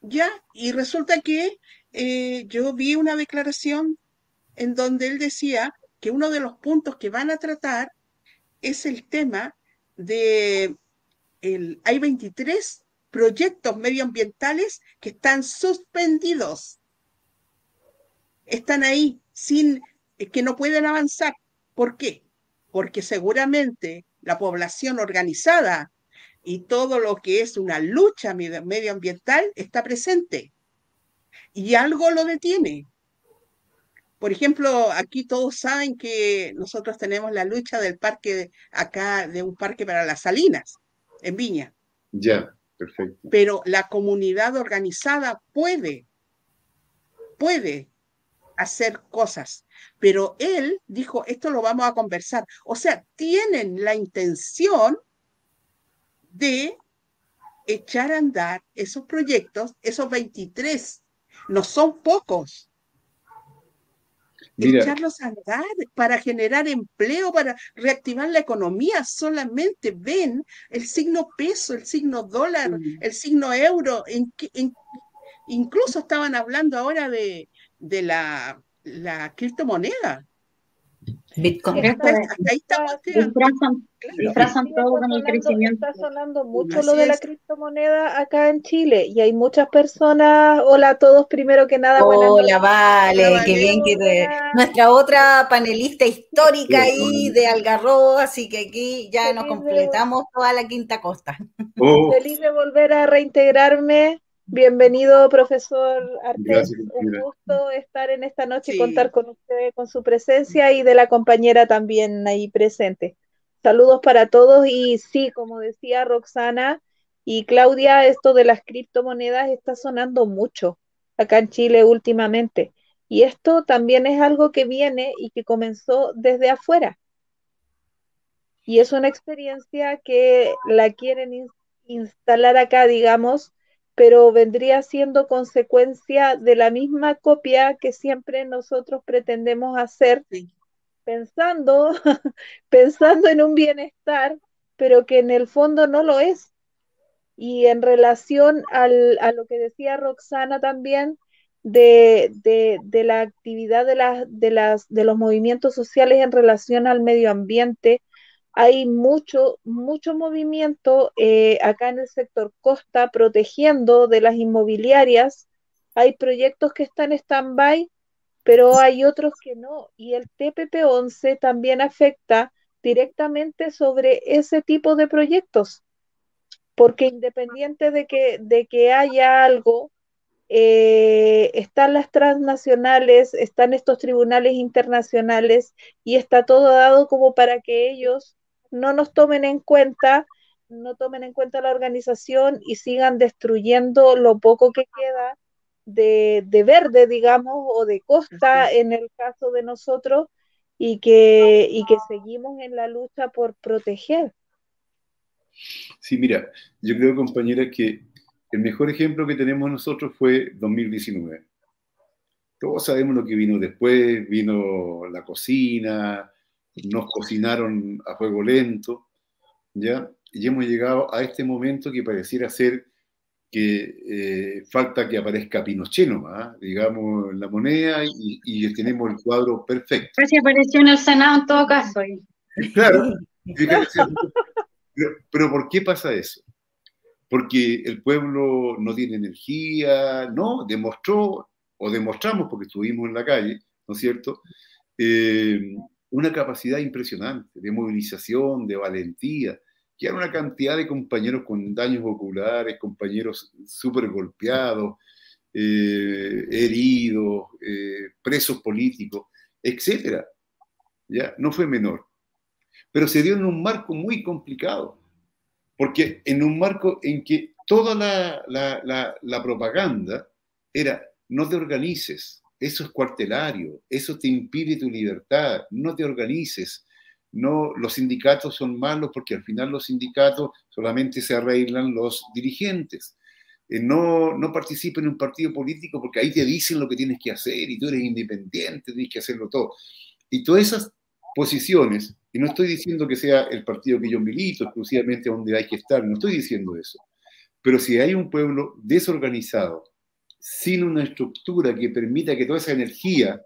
Ya, y resulta que eh, yo vi una declaración en donde él decía que uno de los puntos que van a tratar es el tema de el, hay 23 proyectos medioambientales que están suspendidos. Están ahí sin eh, que no pueden avanzar. ¿Por qué? Porque seguramente la población organizada y todo lo que es una lucha medioambiental está presente y algo lo detiene. Por ejemplo, aquí todos saben que nosotros tenemos la lucha del parque acá, de un parque para las salinas, en Viña. Ya, Pero la comunidad organizada puede, puede hacer cosas. Pero él dijo, esto lo vamos a conversar. O sea, tienen la intención de echar a andar esos proyectos, esos 23. No son pocos echarlos a andar para generar empleo, para reactivar la economía. Solamente ven el signo peso, el signo dólar, el signo euro. En, incluso estaban hablando ahora de, de la, la criptomoneda. Bitcoin. ahí disfrazan, todo con el crecimiento. Está sonando mucho lo de la criptomoneda acá en Chile y hay muchas personas. Hola a todos, primero que nada. Hola, vale, qué bien que nuestra otra panelista histórica ahí de Algarrobo, así que aquí ya nos completamos toda la quinta costa. Oh. Feliz de volver a reintegrarme Bienvenido, profesor Artes. Un gusto estar en esta noche y contar con usted, con su presencia y de la compañera también ahí presente. Saludos para todos y sí, como decía Roxana y Claudia, esto de las criptomonedas está sonando mucho acá en Chile últimamente. Y esto también es algo que viene y que comenzó desde afuera. Y es una experiencia que la quieren instalar acá, digamos, pero vendría siendo consecuencia de la misma copia que siempre nosotros pretendemos hacer, pensando, pensando en un bienestar, pero que en el fondo no lo es. Y en relación al, a lo que decía Roxana también, de, de, de la actividad de, las, de, las, de los movimientos sociales en relación al medio ambiente, hay mucho, mucho movimiento eh, acá en el sector costa protegiendo de las inmobiliarias. Hay proyectos que están stand-by, pero hay otros que no. Y el TPP-11 también afecta directamente sobre ese tipo de proyectos, porque independiente de que, de que haya algo, eh, están las transnacionales, están estos tribunales internacionales y está todo dado como para que ellos no nos tomen en cuenta, no tomen en cuenta la organización y sigan destruyendo lo poco que queda de, verde, digamos, o de costa en el caso de nosotros, y que, y que seguimos en la lucha por proteger. Sí, mira, yo creo, compañera, que el mejor ejemplo que tenemos nosotros fue 2019. Todos sabemos lo que vino después, vino la cocina, nos cocinaron a fuego lento, ¿ya? Y hemos llegado a este momento que pareciera ser que eh, falta que aparezca Pinochet ¿ah? digamos, en la moneda y, y, tenemos el cuadro perfecto. Pero apareció en el Senado en todo caso. Claro, pero, pero ¿por qué pasa eso? Porque el pueblo no tiene energía, no, demostró, o demostramos porque estuvimos en la calle, ¿no es cierto? Eh, una capacidad impresionante de movilización, de valentía, que era una cantidad de compañeros con daños oculares, compañeros súper golpeados, eh, heridos, eh, presos políticos, etc. ¿Ya? No fue menor. Pero se dio en un marco muy complicado, porque en un marco en que toda la propaganda era no te organices, eso es cuartelario, eso te impide tu libertad, no te organices. No, los sindicatos son malos porque al final los sindicatos solamente se arreglan los dirigentes. Eh, no, no participa en un partido político porque ahí te dicen lo que tienes que hacer y tú eres independiente, tienes que hacerlo todo. Y todas esas posiciones, y no estoy diciendo que sea el partido que yo milito exclusivamente donde hay que estar, no estoy diciendo eso, pero si hay un pueblo desorganizado, sin una estructura que permita que toda esa energía,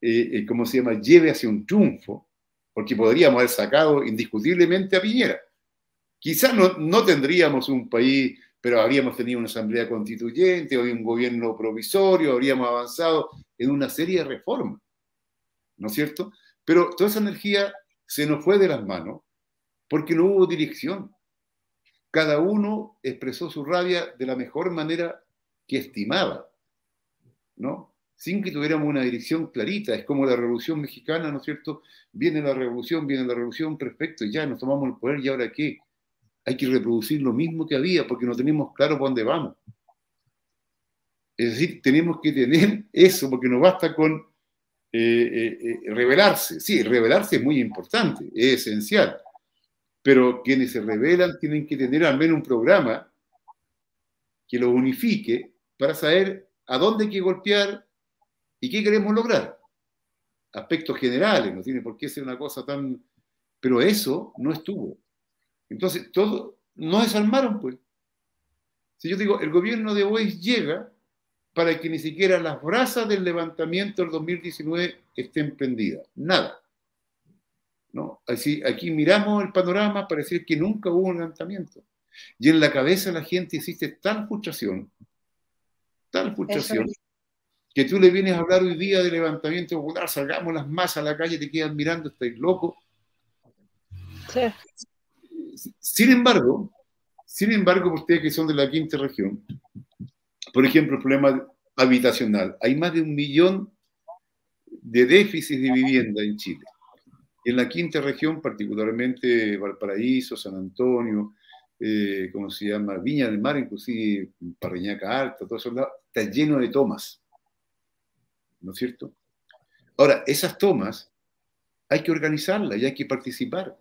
eh, eh, ¿cómo se llama?, lleve hacia un triunfo, porque podríamos haber sacado indiscutiblemente a Piñera. Quizás no, no tendríamos un país, pero habríamos tenido una asamblea constituyente, hoy un gobierno provisorio, habríamos avanzado en una serie de reformas, ¿no es cierto? Pero toda esa energía se nos fue de las manos porque no hubo dirección. Cada uno expresó su rabia de la mejor manera que estimaba, ¿no? Sin que tuviéramos una dirección clarita. Es como la Revolución Mexicana, ¿no es cierto? Viene la revolución, viene la revolución, perfecto, y ya nos tomamos el poder, ¿y ahora qué? Hay que reproducir lo mismo que había porque no tenemos claro para dónde vamos. Es decir, tenemos que tener eso, porque no basta con eh, eh, eh, revelarse. Sí, revelarse es muy importante, es esencial. Pero quienes se revelan tienen que tener al menos un programa que lo unifique para saber a dónde hay que golpear y qué queremos lograr. Aspectos generales, no tiene por qué ser una cosa tan... Pero eso no estuvo. Entonces, todo, no desarmaron, pues. Si yo digo, el gobierno de Bois llega para que ni siquiera las brasas del levantamiento del 2019 estén prendidas. Nada. ¿No? Así, aquí miramos el panorama para decir que nunca hubo un levantamiento. Y en la cabeza de la gente existe tal frustración, tal frustración, que tú le vienes a hablar hoy día de levantamiento popular, salgamos las masas a la calle, te quedan mirando, estáis loco. Sin embargo, sin embargo, ustedes que son de la quinta región, por ejemplo, el problema habitacional, hay más de un millón de déficits de vivienda en Chile. En la quinta región, particularmente Valparaíso, San Antonio, eh, ¿cómo se llama? Viña del Mar, inclusive Parreñaca Alta, todo eso está lleno de tomas. ¿No es cierto? Ahora, esas tomas hay que organizarlas y hay que participar.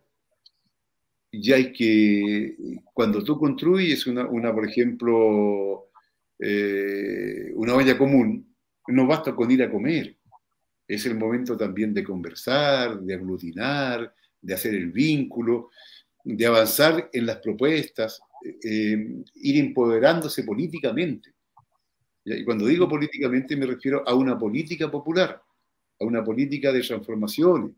Y hay que, cuando tú construyes una, una por ejemplo, eh, una olla común, no basta con ir a comer. Es el momento también de conversar, de aglutinar, de hacer el vínculo de avanzar en las propuestas, eh, ir empoderándose políticamente. Y cuando digo políticamente me refiero a una política popular, a una política de transformaciones.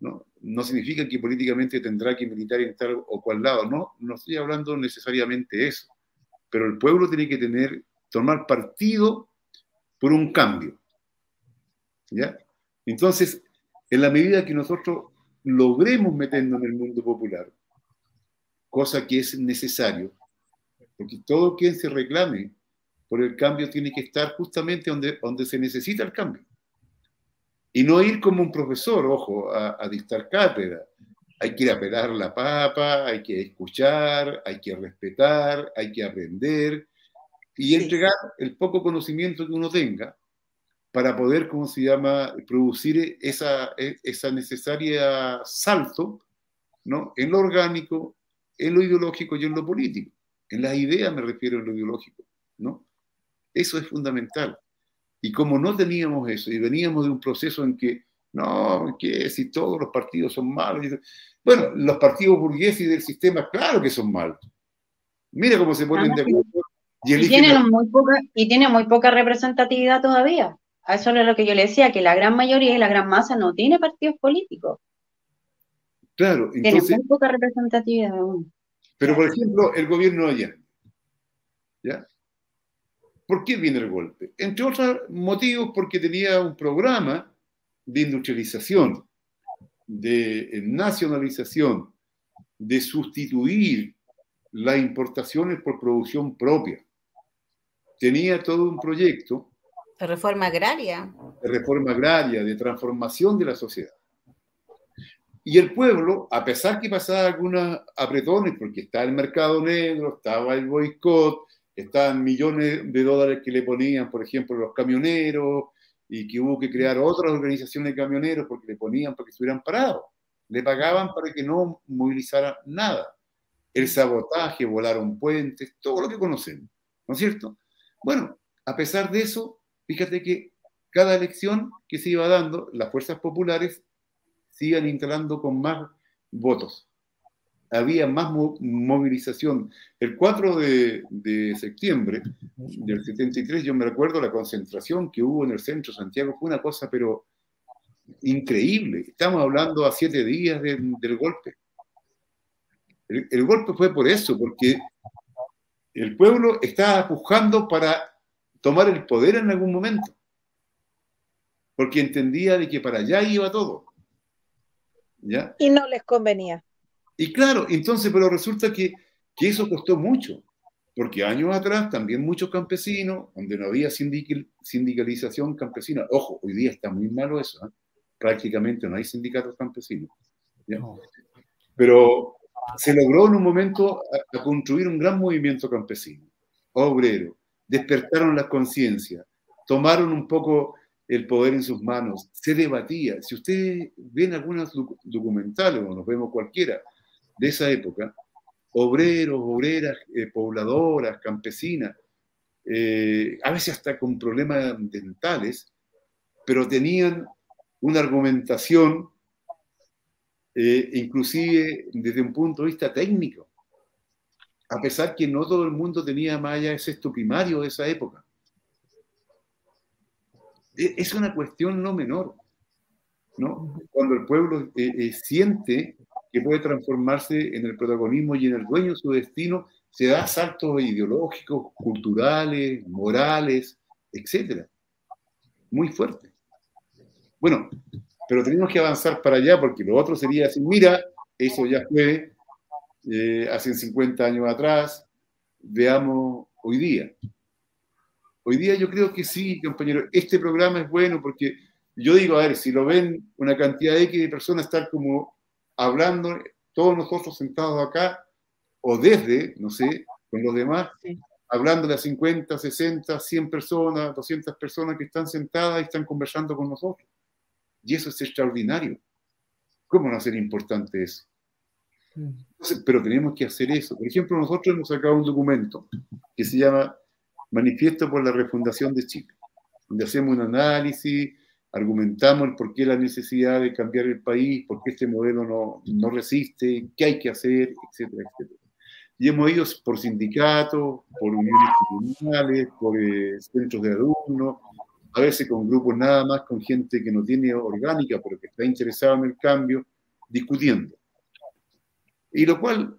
¿no? no significa que políticamente tendrá que militar en tal o cual lado, no, no estoy hablando necesariamente eso, pero el pueblo tiene que tener, tomar partido por un cambio. ¿ya? Entonces, en la medida que nosotros logremos meternos en el mundo popular, cosa que es necesario, porque todo quien se reclame por el cambio tiene que estar justamente donde, donde se necesita el cambio. Y no ir como un profesor, ojo, a, dictar cátedra. Hay que ir a pelar la papa, hay que escuchar, hay que respetar, hay que aprender y entregar el poco conocimiento que uno tenga para poder, ¿cómo se llama?, producir esa, esa necesaria salto ¿no? en lo orgánico, en lo ideológico y en lo político. En las ideas me refiero a lo ideológico, ¿no? Eso es fundamental. Y como no teníamos eso y veníamos de un proceso en que, no, que si todos los partidos son malos. Bueno, los partidos burgueses del sistema, claro que son malos. Mira cómo se ponen de acuerdo. Y, tienen muy poca, y tienen muy poca representatividad todavía. A eso es lo que yo le decía, que la gran mayoría y la gran masa no tiene partidos políticos. Claro, entonces. Tiene muy poca representatividad Pero, por ejemplo, el gobierno de allá. ¿Ya? ¿Por qué viene el golpe? Entre otros motivos, porque tenía un programa de industrialización, de nacionalización, de sustituir las importaciones por producción propia. Tenía todo un proyecto. De reforma agraria. De reforma agraria, de transformación de la sociedad. Y el pueblo, a pesar que pasaba algunos apretones, porque estaba el mercado negro, estaba el boicot, estaban millones de dólares que le ponían, por ejemplo, los camioneros, y que hubo que crear otras organizaciones de camioneros porque le ponían para que estuvieran parados. Le pagaban para que no movilizara nada. El sabotaje, volaron puentes, todo lo que conocemos, ¿no es cierto? Bueno, a pesar de eso, fíjate que cada elección que se iba dando, las fuerzas populares se iban instalando con más votos había más movilización. El 4 de, septiembre del 73, yo me recuerdo la concentración que hubo en el centro de Santiago, fue una cosa pero increíble. Estamos hablando a siete días del golpe. El, el, golpe fue por eso, porque el pueblo estaba pujando para tomar el poder en algún momento, porque entendía de que para allá iba todo. ¿Ya? Y no les convenía. Y claro, entonces, pero resulta que, eso costó mucho, porque años atrás también muchos campesinos, donde no había sindicalización campesina, ojo, hoy día está muy malo eso, ¿eh? prácticamente no hay sindicatos campesinos. Pero se logró en un momento a, construir un gran movimiento campesino, obrero, despertaron las conciencias, tomaron un poco el poder en sus manos, se debatía. Si ustedes ven algunos documentales, o nos vemos cualquiera, de esa época, obreros, obreras, eh, pobladoras, campesinas, eh, a veces hasta con problemas dentales, pero tenían una argumentación, eh, inclusive desde un punto de vista técnico, a pesar que no todo el mundo tenía más allá de sexto primario de esa época. E, es una cuestión no menor, ¿no? Cuando el pueblo siente que puede transformarse en el protagonismo y en el dueño de su destino, se da saltos ideológicos, culturales, morales, etc. Muy fuerte. Bueno, pero tenemos que avanzar para allá porque lo otro sería decir, mira, eso ya fue eh, hace 50 años atrás, veamos hoy día. Hoy día yo creo que sí, compañero, este programa es bueno porque yo digo, a ver, si lo ven una cantidad de de personas tal como hablando todos nosotros sentados acá o desde, no sé, con los demás, hablando de 50, 60, 100 personas, 200 personas que están sentadas y están conversando con nosotros. Y eso es extraordinario. ¿Cómo no hacer importante eso? pero tenemos que hacer eso. Por ejemplo, nosotros hemos sacado un documento que se llama Manifiesto por la Refundación de Chile, donde hacemos un análisis, argumentamos el por qué la necesidad de cambiar el país, por qué este modelo no, no resiste, qué hay que hacer, etcétera, etcétera. Y hemos ido por sindicatos, por uniones comunales, por eh, centros de alumnos, a veces con grupos nada más, con gente que no tiene orgánica, pero que está interesada en el cambio, discutiendo. Y lo cual,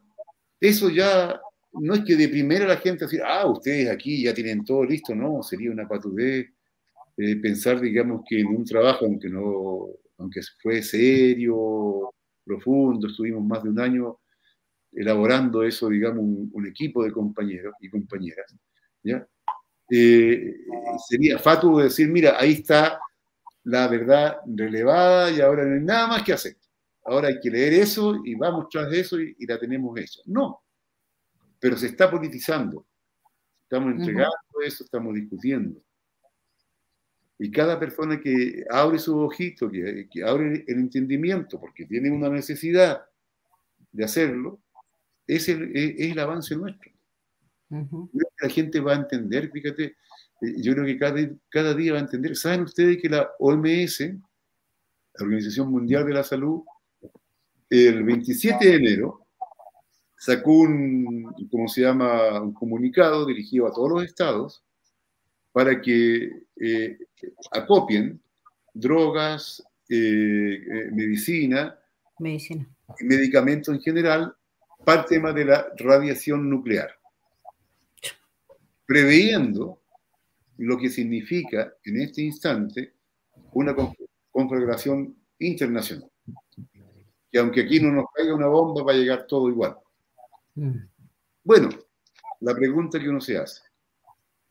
eso ya no es que de primera la gente decir, ah, ustedes aquí ya tienen todo listo, no, sería una patudez eh, pensar, digamos, que en un trabajo, aunque, no, aunque fue serio, profundo, estuvimos más de un año elaborando eso, digamos, un, equipo de compañeros y compañeras, ¿ya? Eh, sería fatuo decir, mira, ahí está la verdad relevada y ahora no hay nada más que hacer. Ahora hay que leer eso y vamos tras eso y, la tenemos hecha. No, pero se está politizando. Estamos entregando eso, estamos discutiendo. Y cada persona que abre su ojito, que, abre el entendimiento, porque tiene una necesidad de hacerlo, es el, es el avance nuestro. La gente va a entender, fíjate, eh, yo creo que cada, cada día va a entender. ¿Saben ustedes que la OMS, la Organización Mundial de la Salud, el 27 de enero sacó un, ¿cómo se llama?, un comunicado dirigido a todos los estados para que eh, acopien drogas, eh, eh, medicina, medicina, medicamentos en general para el tema de la radiación nuclear, previendo lo que significa en este instante una conflagración internacional. que aunque aquí no nos caiga una bomba, va a llegar todo igual. Mm. Bueno, la pregunta que uno se hace.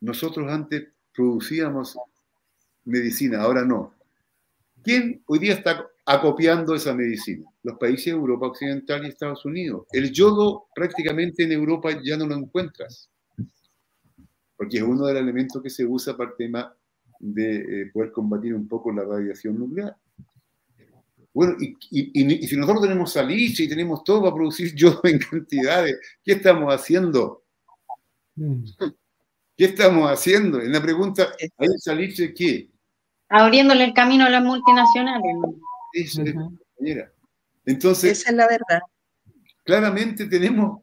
Nosotros antes producíamos medicina, ahora no. ¿Quién hoy día está acopiando esa medicina? Los países de Europa Occidental y Estados Unidos. El yodo prácticamente en Europa ya no lo encuentras, porque es uno de los elementos que se usa para el tema de eh, poder combatir un poco la radiación nuclear. Bueno, y, si nosotros tenemos saliche y tenemos todo para producir yodo en cantidades, ¿qué estamos haciendo? Mm. ¿Qué estamos haciendo? En la pregunta, ¿hay saliche qué? Abriéndole el camino a las multinacionales. Eso es, Entonces, Esa es la verdad. Claramente tenemos,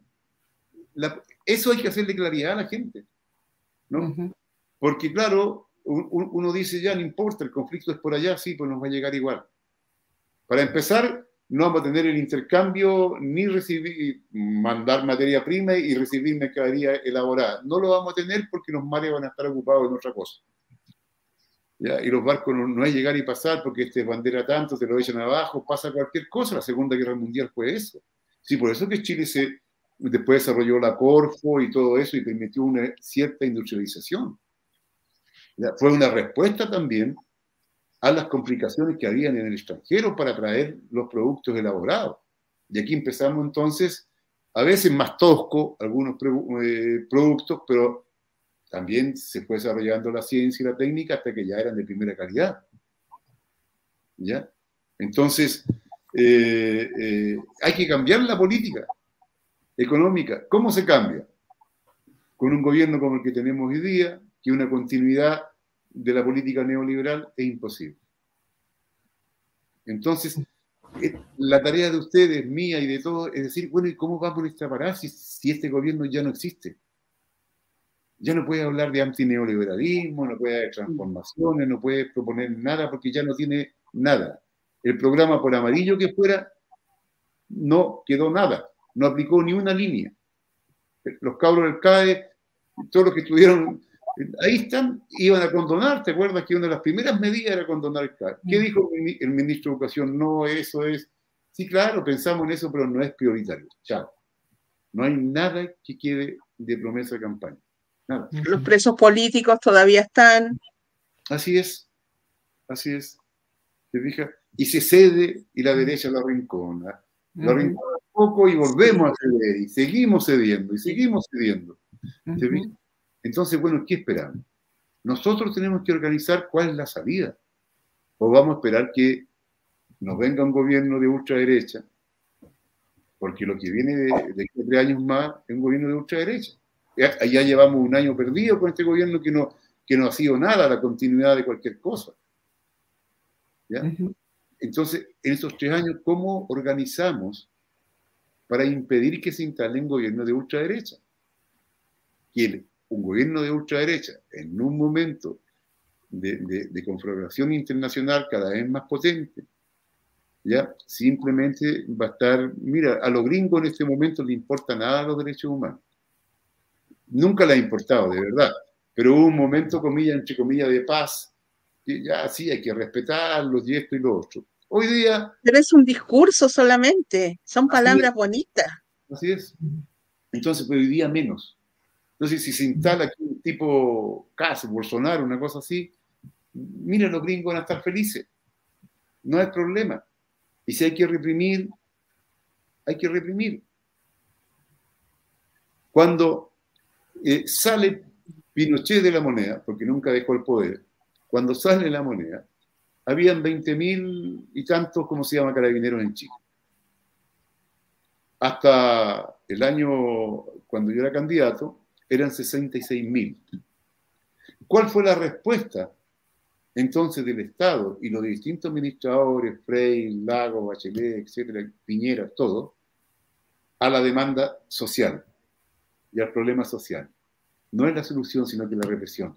eso hay que hacerle claridad a la gente, ¿no? Porque claro, uno dice, ya no importa, el conflicto es por allá, sí, pues nos va a llegar igual. Para empezar, no vamos a tener el intercambio ni recibir, mandar materia prima y recibir mercadería elaborada. No lo vamos a tener porque los mares van a estar ocupados en otra cosa. Y los barcos no, no, es llegar y pasar porque este bandera tanto, se lo echan abajo, pasa cualquier cosa. La Segunda Guerra Mundial fue eso. Sí, por eso que Chile se, después desarrolló la Corfo y todo eso y permitió una cierta industrialización. Fue una respuesta también a las complicaciones que habían en el extranjero para traer los productos elaborados. Y aquí empezamos entonces, a veces más tosco algunos eh, productos, pero también se fue desarrollando la ciencia y la técnica hasta que ya eran de primera calidad. ¿Ya? Entonces, eh, eh, hay que cambiar la política económica. ¿Cómo se cambia? Con un gobierno como el que tenemos hoy día, que una continuidad de la política neoliberal es imposible. Entonces, eh, la tarea de ustedes, mía y de todos, es decir, bueno, ¿y cómo vamos a esta si, si este gobierno ya no existe? Ya no puede hablar de antineoliberalismo, no puede haber transformaciones, no puede proponer nada porque ya no tiene nada. El programa por amarillo que fuera no quedó nada, no aplicó ni una línea. Los cabros del CAE, todos los que estuvieron ahí están, iban a condonar, ¿te acuerdas que una de las primeras medidas era condonar el CAE? ¿Qué dijo el ministro de Educación? No, eso es... Sí, claro, pensamos en eso, pero no es prioritario. Chao. No hay nada que quede de promesa de campaña. Nada. Los presos políticos todavía están. Así es, así es. ¿Te fijas? Y se cede y la derecha la rincona. La rincona un poco y volvemos a ceder y seguimos cediendo y seguimos cediendo. ¿Te fijas? Entonces, bueno, ¿qué esperamos? Nosotros tenemos que organizar cuál es la salida. O vamos a esperar que nos venga un gobierno de ultraderecha, porque lo que viene de, de tres años más es un gobierno de ultraderecha. Ya, ya, llevamos un año perdido con este gobierno que no, que no ha sido nada la continuidad de cualquier cosa. Entonces, en estos tres años, ¿cómo organizamos para impedir que se instale un gobierno de ultraderecha? Que un gobierno de ultraderecha en un momento de, conflagración internacional cada vez más potente, ya simplemente va a estar, mira, a los gringos en este momento le importa nada los derechos humanos. Nunca le ha importado, de verdad, pero hubo un momento, comillas, entre comillas, de paz, que ya sí hay que respetarlos y esto y lo otro. Hoy día... Pero es un discurso solamente, son palabras bonitas. Así es. Entonces, pues, hoy día menos. Entonces, si se instala aquí un tipo caso, Bolsonaro, una cosa así, mira, los gringos van a estar felices. No hay problema. Y si hay que reprimir, hay que reprimir. Cuando eh, sale Pinochet de la moneda, porque nunca dejó el poder, cuando sale la moneda, habían 20.000 y tantos, como se llama, carabineros en Chile. Hasta el año, cuando yo era candidato, eran 66 mil. ¿Cuál fue la respuesta entonces del Estado y los distintos administradores, Frey, Lago, Bachelet, etcétera, Piñera, todo, a la demanda social y al problema social? No es la solución, sino que la represión.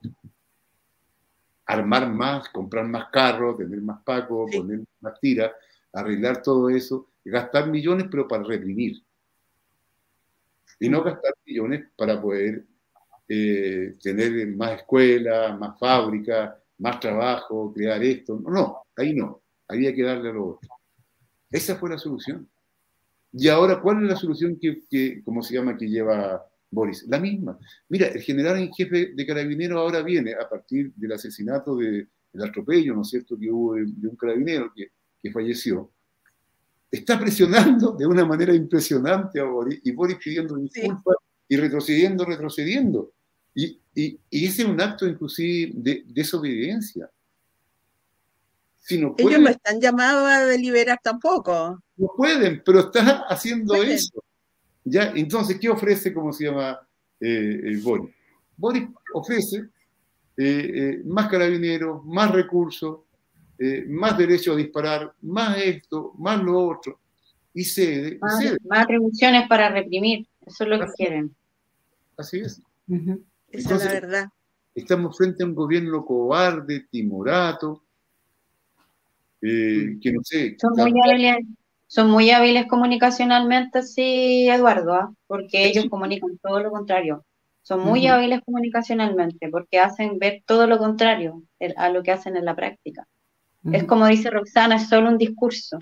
Armar más, comprar más carros, tener más pacos, poner más tiras, arreglar todo eso, gastar millones, pero para reprimir y no gastar millones para poder eh, tener más escuelas, más fábricas, más trabajo, crear esto. No, no, ahí no. Había que darle a lo otro. Esa fue la solución. Y ahora, ¿cuál es la solución que, que ¿cómo se llama, que lleva Boris? La misma. Mira, el general en jefe de carabineros ahora viene a partir del asesinato de, del atropello, ¿no es cierto?, que hubo de, un carabinero que, que, falleció. Está presionando de una manera impresionante a Boris y Boris pidiendo disculpas y retrocediendo, retrocediendo. Y, y, y, ese es un acto inclusive de desobediencia. Ellos no están llamados a deliberar tampoco. No pueden, pero están haciendo eso. ¿Ya? Entonces, ¿qué ofrece, cómo se llama eh, eh Boris? Boris ofrece eh, eh, más carabineros, más recursos, más derecho a disparar, más esto, más lo otro, y cede. Más, atribuciones para reprimir, eso es lo que quieren. Así es. Esa es la verdad. Estamos frente a un gobierno cobarde, timorato, eh, que no sé. Son muy, hábiles, son muy hábiles comunicacionalmente, sí, Eduardo, ¿ah? porque ellos comunican todo lo contrario. Son muy hábiles comunicacionalmente porque hacen ver todo lo contrario a lo que hacen en la práctica. Es como dice Roxana, es solo un discurso.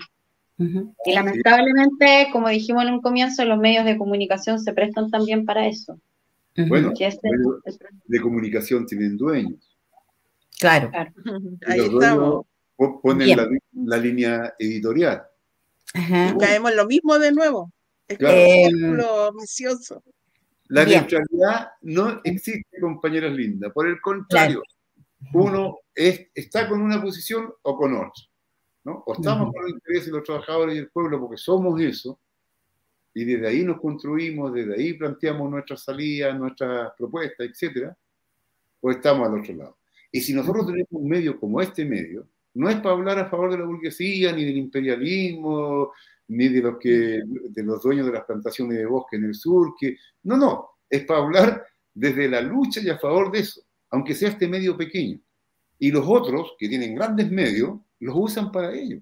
Y lamentablemente, como dijimos en un comienzo, los medios de comunicación se prestan también para eso. Bueno, los de comunicación tienen dueños. Claro. Ahí estamos ponen la, línea editorial. Y caemos en lo mismo de nuevo. Es em, vicioso. La neutralidad no existe, compañeras lindas. Por el contrario, uno está con una posición o con otra. ¿no? O estamos con los intereses de los trabajadores y el pueblo porque somos eso, y desde ahí nos construimos, desde ahí planteamos nuestras salidas, nuestras propuestas, etc. O estamos al otro lado. Y si nosotros tenemos un medio como este medio, no es para hablar a favor de la burguesía, ni del imperialismo, ni de los, que, de los dueños de las plantaciones de bosque en el sur, que no, no, es para hablar desde la lucha y a favor de eso, aunque sea este medio pequeño. Y los otros, que tienen grandes medios, los usan para ello.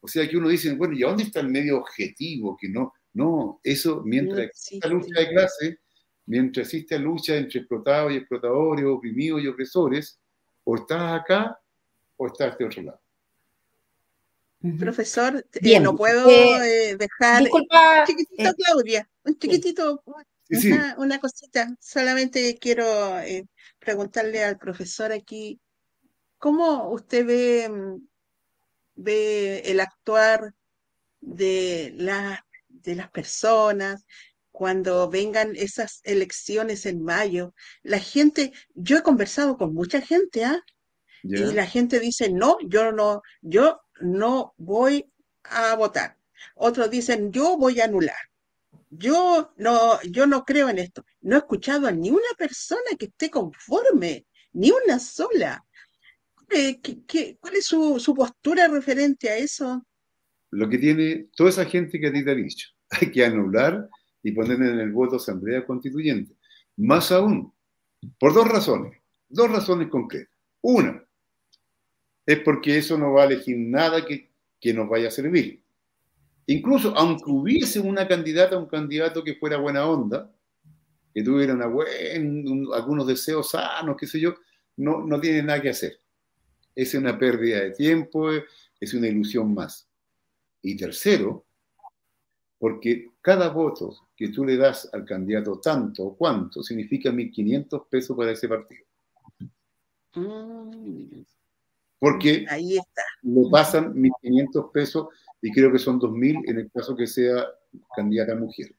O sea que uno dice, bueno, ¿y a dónde está el medio objetivo? Que no, no, eso mientras existe lucha de clase, mientras existe lucha entre explotados y explotadores, oprimidos y opresores, o estás acá o está este otro lado. Profesor, eh, no puedo eh, eh, dejar. Disculpa, chiquitito, Claudia, un chiquitito, Una, cosita. Solamente quiero preguntarle al profesor aquí, ¿cómo usted ve, mm, ve el actuar de, la, de las personas cuando vengan esas elecciones en mayo? La gente, yo he conversado con mucha gente, ¿ah? Y la gente dice, no, yo no, yo no voy a votar. Otros dicen, yo voy a anular. Yo no, yo no creo en esto. No he escuchado a ni una persona que esté conforme, ni una sola. Cuál es su, postura referente a eso? Lo que tiene toda esa gente que a ti te ha dicho, hay que anular y poner en el voto asamblea constituyente. Más aún, por dos razones, dos razones concretas. Una, es porque eso no va a elegir nada que, que nos vaya a servir. Incluso aunque hubiese una candidata, un candidato que fuera buena onda, que tuviera una algunos deseos sanos, qué sé yo, no, no tiene nada que hacer. Es una pérdida de tiempo, es una ilusión más. Y tercero, porque cada voto que tú le das al candidato tanto o cuanto significa 1.500 pesos para ese partido. Mm. Porque Ahí está. le pasan 1.500 pesos y creo que son 2.000 en el caso que sea candidata mujer.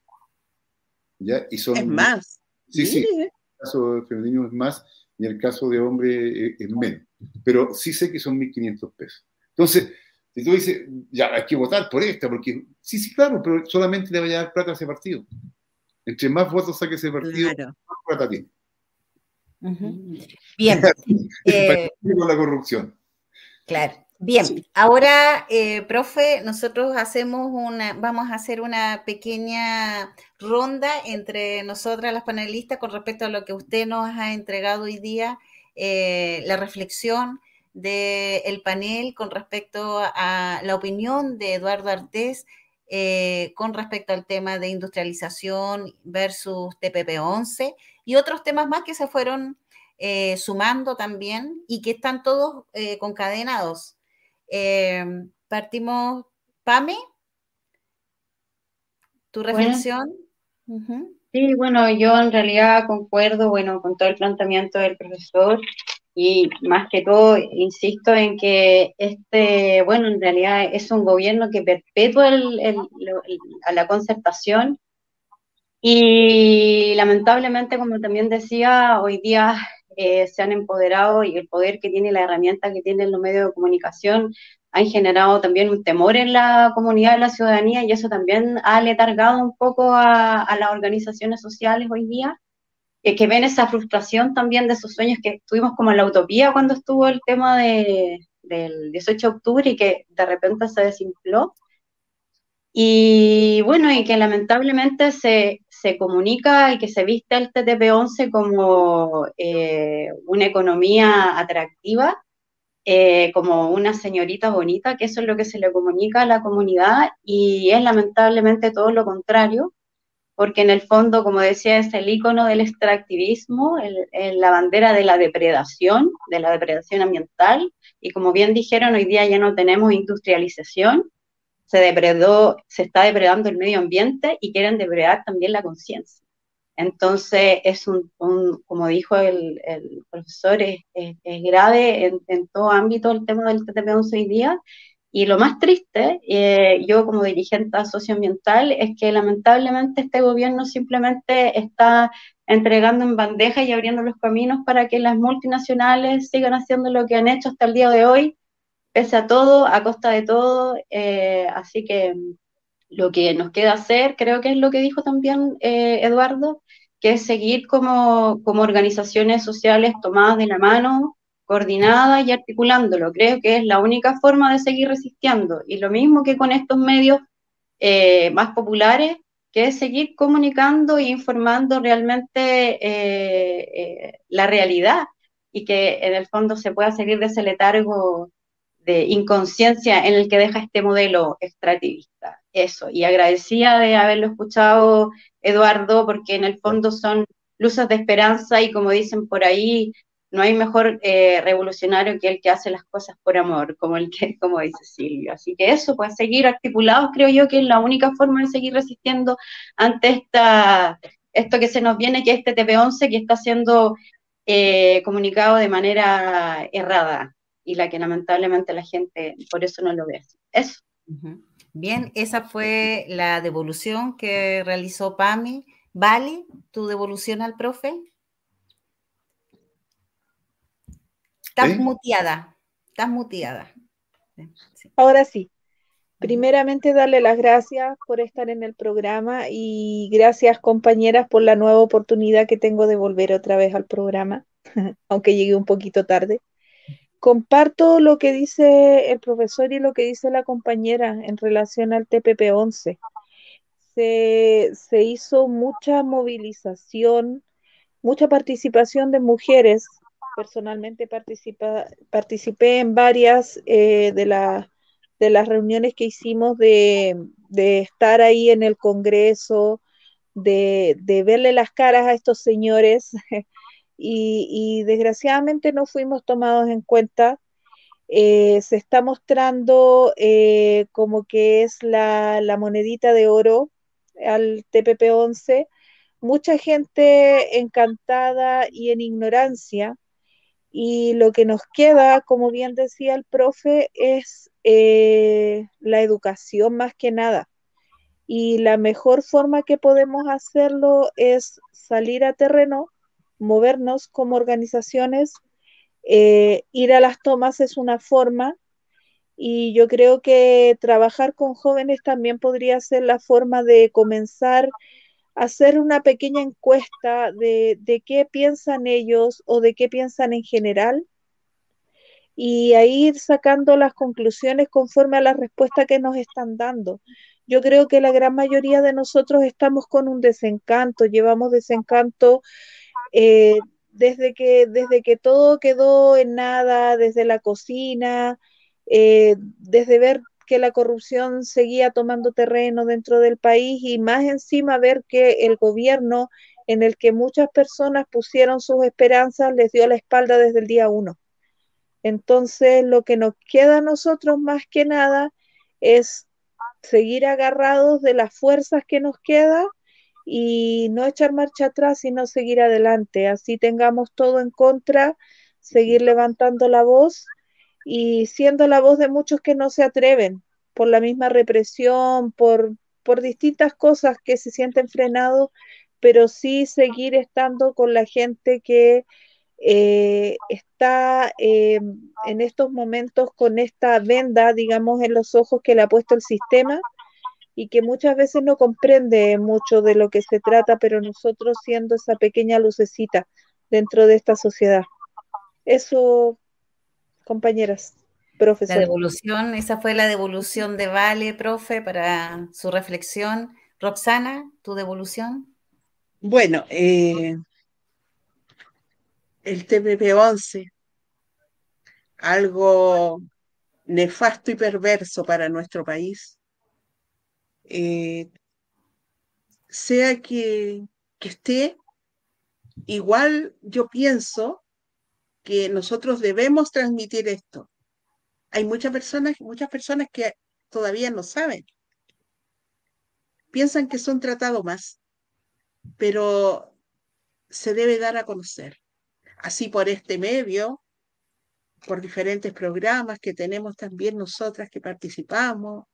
¿Ya? Y son, es más. Sí, sí. En el caso de femenino es más y en el caso de hombre eh, es menos. Pero sí sé que son 1.500 pesos. Entonces, si tú dices, ya hay que votar por esta, porque sí, sí, claro, pero solamente le va a dar plata a ese partido. Entre más votos saque ese partido, más plata tiene. Bien. eh, la corrupción. Claro. Bien, ahora, eh, profe, nosotros hacemos una, vamos a hacer una pequeña ronda entre nosotras, las panelistas, con respecto a lo que usted nos ha entregado hoy día, eh, la reflexión del panel con respecto a la opinión de Eduardo Artés eh, con respecto al tema de industrialización versus TPP-11 y otros temas más que se fueron eh, sumando también y que están todos eh, concadenados. Eh, partimos, Pame. ¿Tu reflexión? Sí, bueno, yo en realidad concuerdo, bueno, con todo el planteamiento del profesor y más que todo insisto en que este, bueno, en realidad es un gobierno que perpetúa a la concertación y lamentablemente, como también decía, hoy día eh, se han empoderado y el poder que tiene la herramienta que tienen los medios de comunicación han generado también un temor en la comunidad, de la ciudadanía, y eso también ha letargado un poco a, las organizaciones sociales hoy día, eh, que ven esa frustración también de esos sueños que tuvimos como en la utopía cuando estuvo el tema de, del 18 de octubre y que de repente se desinfló. Y bueno, y que lamentablemente se, se comunica y que se viste el TTP-11 como eh, una economía atractiva, eh, como una señorita bonita, que eso es lo que se le comunica a la comunidad y es lamentablemente todo lo contrario, porque en el fondo, como decía, es el icono del extractivismo, la bandera de la depredación, de la depredación ambiental, y como bien dijeron, hoy día ya no tenemos industrialización, se está depredando el medio ambiente y quieren depredar también la conciencia. Entonces, es un, como dijo el, profesor, es, grave en, todo ámbito el tema del TTP-11 hoy día. Y lo más triste, eh, yo como dirigente socioambiental, es que lamentablemente este gobierno simplemente está entregando en bandeja y abriendo los caminos para que las multinacionales sigan haciendo lo que han hecho hasta el día de hoy, pese a todo, a costa de todo. Eh, así que lo que nos queda hacer, creo que es lo que dijo también eh, Eduardo, que es seguir como, como organizaciones sociales tomadas de la mano, coordinadas y articulándolo. Creo que es la única forma de seguir resistiendo. Y lo mismo que con estos medios eh, más populares, que es seguir comunicando e informando realmente la realidad y que en el fondo se pueda seguir de ese letargo de inconsciencia en el que deja este modelo extractivista. Eso, y agradecía de haberlo escuchado, Eduardo, porque en el fondo son luces de esperanza y como dicen por ahí, no hay mejor eh, revolucionario que el que hace las cosas por amor, como el que, como dice Silvio. Así que eso, pues seguir articulados, creo yo que es la única forma de seguir resistiendo ante esta, esto que se nos viene, que es este TP11 que está siendo eh, comunicado de manera errada y la que lamentablemente la gente por eso no lo ve Eso. Bien, esa fue la devolución que realizó PAMI. Vale, tu devolución al profe. Estás muteada, estás muteada. Ahora sí. Primeramente, darle las gracias por estar en el programa y gracias, compañeras, por la nueva oportunidad que tengo de volver otra vez al programa, aunque llegué un poquito tarde comparto lo que dice el profesor y lo que dice la compañera en relación al TPP-11. Se, hizo mucha movilización, mucha participación de mujeres. Personalmente participé en varias eh, de, de las reuniones que hicimos de, estar ahí en el Congreso, de, de verle las caras a estos señores y, desgraciadamente no fuimos tomados en cuenta. Eh, se está mostrando eh, como que es la, monedita de oro al TPP-11. Mucha gente encantada y en ignorancia. Y lo que nos queda, como bien decía el profe, es eh, la educación más que nada. Y la mejor forma que podemos hacerlo es salir a terreno, movernos como organizaciones, eh, ir a las tomas es una forma y yo creo que trabajar con jóvenes también podría ser la forma de comenzar a hacer una pequeña encuesta de, de qué piensan ellos o de qué piensan en general y a ir sacando las conclusiones conforme a la respuesta que nos están dando. Yo creo que la gran mayoría de nosotros estamos con un desencanto, llevamos desencanto eh, desde, que, desde que todo quedó en nada, desde la cocina, eh, desde ver que la corrupción seguía tomando terreno dentro del país y más encima ver que el gobierno en el que muchas personas pusieron sus esperanzas les dio la espalda desde el día uno. Entonces, lo que nos queda a nosotros más que nada es seguir agarrados de las fuerzas que nos queda y no echar marcha atrás, sino seguir adelante. Así tengamos todo en contra, seguir levantando la voz y siendo la voz de muchos que no se atreven por la misma represión, por, por distintas cosas que se sienten frenados, pero sí seguir estando con la gente que eh, está eh, en estos momentos con esta venda, digamos, en los ojos que le ha puesto el sistema y que muchas veces no comprende mucho de lo que se trata, pero nosotros siendo esa pequeña lucecita dentro de esta sociedad. Eso, compañeras, profesor. La devolución, esa fue la devolución de Vale, profe, para su reflexión. Roxana, tu devolución. Bueno, eh, el TPP-11, algo nefasto y perverso para nuestro país, eh, sea que, que esté, igual yo pienso que nosotros debemos transmitir esto. Hay muchas personas, muchas personas que todavía no saben. Piensan que son tratados más, pero se debe dar a conocer así por este medio, por diferentes programas que tenemos también nosotras que participamos,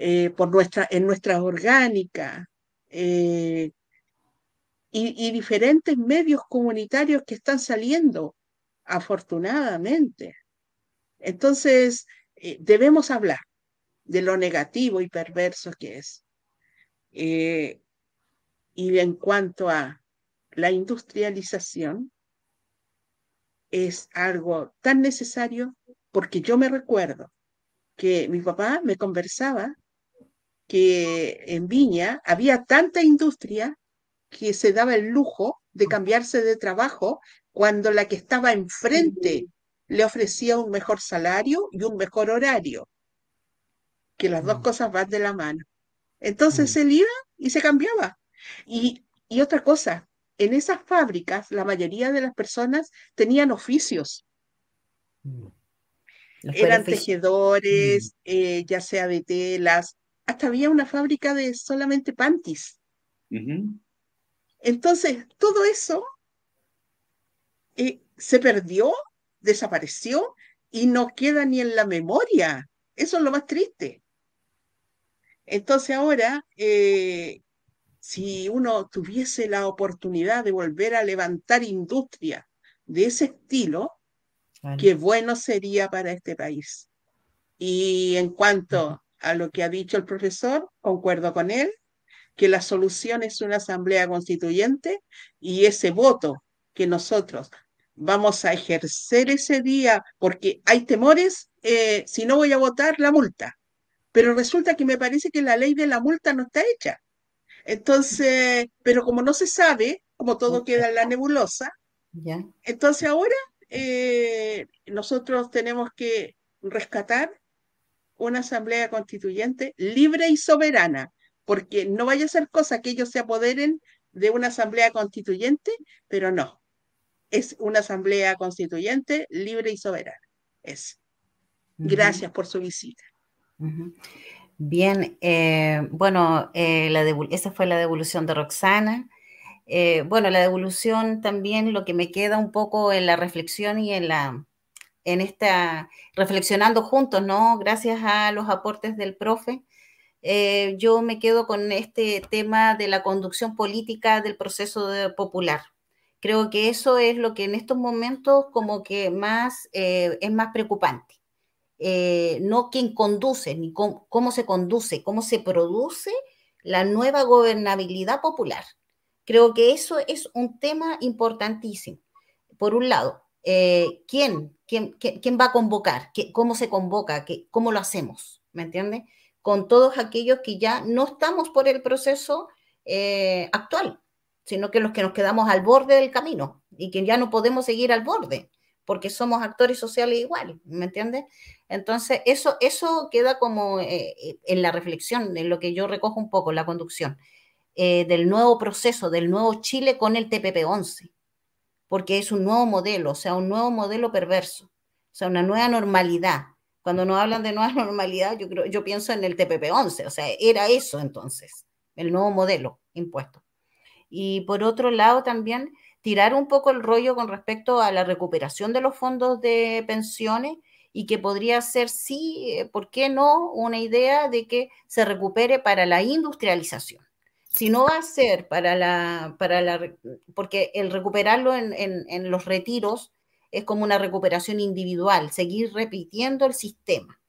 eh, por nuestra, en eh, y, diferentes medios comunitarios que están saliendo, afortunadamente. Entonces, eh, debemos hablar de lo negativo y perverso que es. y en cuanto a la industrialización, es algo tan necesario porque yo me recuerdo que mi papá me conversaba que en Viña había tanta industria que se daba el lujo de cambiarse de trabajo cuando la que estaba enfrente le ofrecía un mejor salario y un mejor horario, que las dos mm. cosas van de la mano. Entonces mm. él iba y se cambiaba. Y, y otra cosa, en esas fábricas la mayoría de las personas tenían oficios. Mm. Eran tejedores, mm. eh, ya sea de telas, hasta había una fábrica de solamente panties. Entonces, todo eso eh, se perdió, desapareció y no queda ni en la memoria. Eso es lo más triste. Entonces ahora eh, si uno tuviese la oportunidad de volver a levantar industria de ese estilo, qué bueno sería para este país. Y en cuanto a lo que ha dicho el profesor, concuerdo con él, que la solución es una asamblea constituyente y ese voto que nosotros vamos a ejercer ese día, porque hay temores, eh, si no voy a votar, la multa. Pero resulta que me parece que la ley de la multa no está hecha. Entonces, pero como no se sabe, como todo queda en la nebulosa, entonces ahora eh, nosotros tenemos que rescatar una asamblea constituyente libre y soberana, porque no vaya a ser cosa que ellos se apoderen de una asamblea constituyente, pero no, es una asamblea constituyente libre y soberana. Es. Gracias por su visita. Bien, eh, bueno, eh, esa fue la devolución de Roxana. Eh, bueno, la devolución también lo que me queda un poco en la reflexión y en la en esta reflexionando juntos, ¿no? Gracias a los aportes del profe. yo me quedo con este tema de la conducción política del proceso popular. Creo que eso es lo que en estos momentos como que más es más preocupante. Eh, no quién conduce, ni cómo, se conduce, cómo se produce la nueva gobernabilidad popular. Creo que eso es un tema importantísimo. Por un lado, eh, ¿quién, quién, va a convocar? ¿Cómo se convoca? ¿Cómo lo hacemos? ¿Me entiendes? Con todos aquellos que ya no estamos por el proceso eh, actual, sino que los que nos quedamos al borde del camino y que ya no podemos seguir al borde porque somos actores sociales iguales, ¿me entiendes? Entonces, eso, eso queda como eh, eh, en la reflexión, en lo que yo recojo un poco, la conducción del nuevo proceso, del nuevo Chile con el TPP-11, porque es un nuevo modelo, o sea, un nuevo modelo perverso, o sea, una nueva normalidad. Cuando nos hablan de nueva normalidad, yo, creo, yo pienso en el TPP-11, o sea, era eso entonces, el nuevo modelo impuesto. Y por otro lado también tirar un poco el rollo con respecto a la recuperación de los fondos de pensiones y que podría ser, sí, eh, ¿por qué no? Una idea de que se recupere para la industrialización. Si no va a ser para la, para la porque el recuperarlo en, en, los retiros es como una recuperación individual, seguir repitiendo el sistema.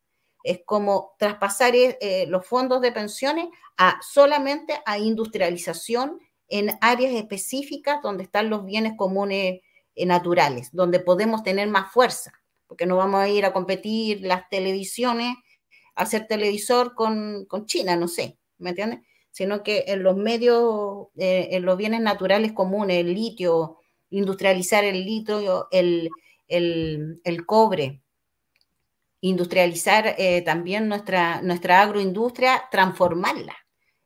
Es como traspasar eh, los fondos de pensiones a solamente a industrialización en áreas específicas donde están los bienes comunes eh, naturales, donde podemos tener más fuerza porque no vamos a ir a competir las televisiones, a hacer televisor con, China, no sé, ¿me entiendes? Sino que en los medios, eh, en los bienes naturales comunes, el litio, industrializar el litio, el, el, cobre, industrializar eh, también nuestra, nuestra agroindustria, transformarla.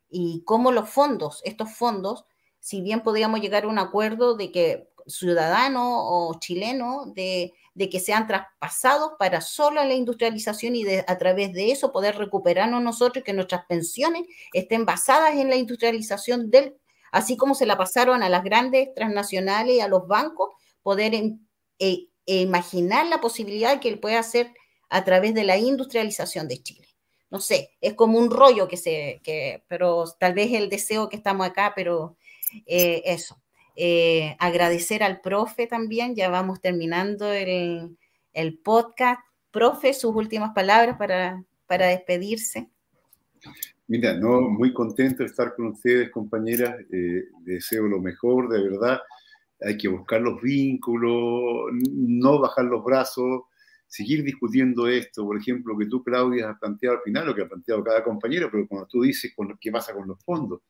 Y cómo los fondos, estos fondos, si bien podríamos llegar a un acuerdo de que ciudadano o chileno de de que sean traspasados para solo la industrialización y a través de eso poder recuperarnos nosotros y que nuestras pensiones estén basadas en la industrialización del, así como se la pasaron a las grandes transnacionales y a los bancos, poder eh, e imaginar la posibilidad que él pueda hacer a través de la industrialización de Chile. No sé, es como un rollo que se, que, pero tal vez el deseo que estamos acá, pero eh, eso. Eh, agradecer al profe también, ya vamos terminando el, podcast. Profe, sus últimas palabras para, para despedirse. Mira, no, muy contento de estar con ustedes, compañeras. Eh, deseo lo mejor, de verdad. Hay que buscar los vínculos, no bajar los brazos, seguir discutiendo esto. Por ejemplo, que tú, Claudia, has planteado al final, lo que ha planteado cada compañero, pero cuando tú dices con, qué pasa con los fondos,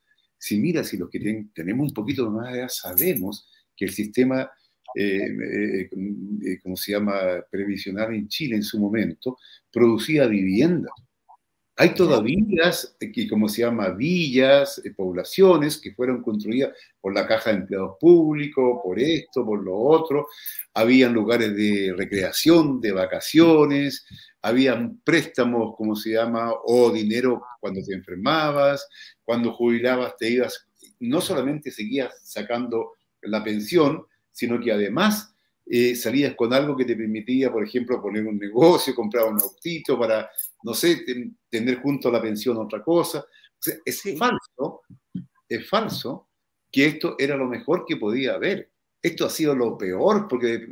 si mira, si los que tenemos un poquito más de edad sabemos que el sistema, eh, eh, eh, como se llama?, previsional en Chile en su momento, producía vivienda. Hay todavía, como se llama, villas, poblaciones que fueron construidas por la Caja de Empleados Públicos, por esto, por lo otro. Habían lugares de recreación, de vacaciones, habían préstamos, como se llama, o dinero cuando te enfermabas, cuando jubilabas te ibas, no solamente seguías sacando la pensión, sino que además eh, salías con algo que te permitía, por ejemplo, poner un negocio, comprar un autito para, no sé, tener junto a la pensión otra cosa. es falso, es falso que esto era lo mejor que podía haber. Esto ha sido lo peor porque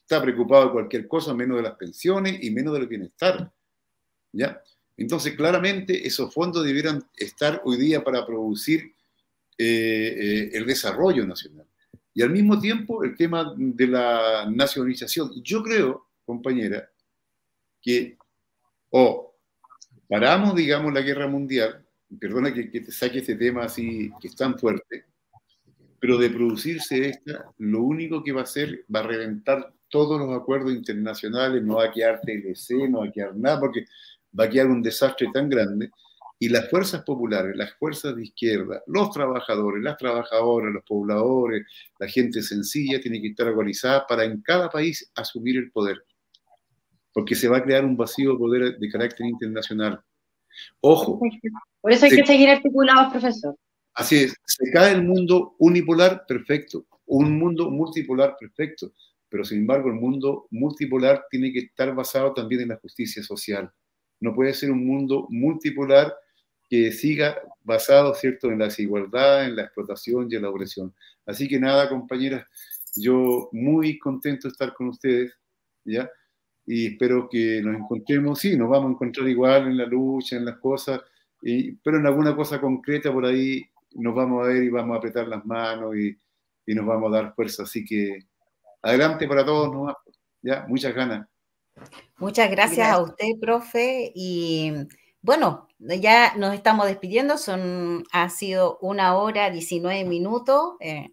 está preocupado de cualquier cosa menos de las pensiones y menos del bienestar. ¿Ya? Entonces, claramente, esos fondos debieran estar hoy día para producir eh, eh, el desarrollo nacional. Y al mismo tiempo, el tema de la nacionalización. Yo creo, compañera, que o paramos, digamos, la guerra mundial, perdona que, te saque este tema así, que es tan fuerte, pero de producirse esta, lo único que va a hacer, va a reventar todos los acuerdos internacionales, no va a quedar TLC, no va a quedar nada, porque va a quedar un desastre tan grande. Y las fuerzas populares, las fuerzas de izquierda, los trabajadores, las trabajadoras, los pobladores, la gente sencilla, tiene que estar organizada para en cada país asumir el poder. Porque se va a crear un vacío de poder de carácter internacional. Ojo. Por eso hay que seguir articulados, profesor. Así es, se cae el mundo unipolar, perfecto. Un mundo multipolar, perfecto. Pero sin embargo, el mundo multipolar tiene que estar basado también en la justicia social no puede ser un mundo multipolar que siga basado, ¿cierto?, en la desigualdad, en la explotación y en la opresión. Así que nada, compañeras, yo muy contento de estar con ustedes, ¿ya? Y espero que nos encontremos, sí, nos vamos a encontrar igual en la lucha, en las cosas, y, pero en alguna cosa concreta por ahí nos vamos a ver y vamos a apretar las manos y, y nos vamos a dar fuerza. Así que adelante para todos, ¿no? ¿ya? Muchas ganas. Muchas gracias, a usted, profe. Y bueno, ya nos estamos despidiendo. Son, ha sido una hora, 19 minutos, eh,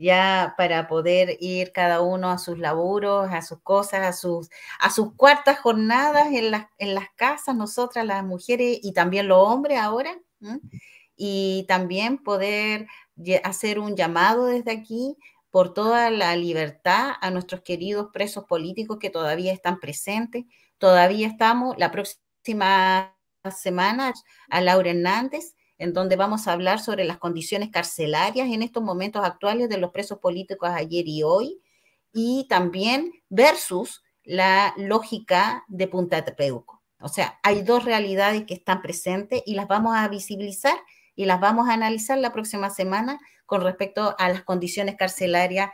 ya para poder ir cada uno a sus laburos, a sus cosas, a sus, a sus cuartas jornadas en, en las casas, nosotras las mujeres y también los hombres ahora. Y también poder hacer un llamado desde aquí por toda la libertad a nuestros queridos presos políticos que todavía están presentes, todavía estamos, la próxima semana, a Laura Hernández, en donde vamos a hablar sobre las condiciones carcelarias en estos momentos actuales de los presos políticos ayer y hoy, y también versus la lógica de Punta Peuco. O sea, hay dos realidades que están presentes y las vamos a visibilizar y las vamos a analizar la próxima semana con respecto a las condiciones carcelarias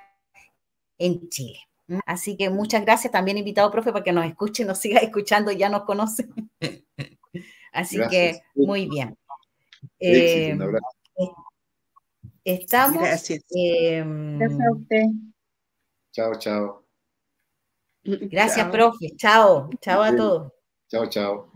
en Chile. Así que muchas gracias. También invitado, profe, para que nos escuche, nos siga escuchando, ya nos conoce. Así que muy bien. Eh, estamos. Gracias. Em, gracias a usted. Chao, chao. Gracias, profe. Chao. Chao a todos. Chao, chao.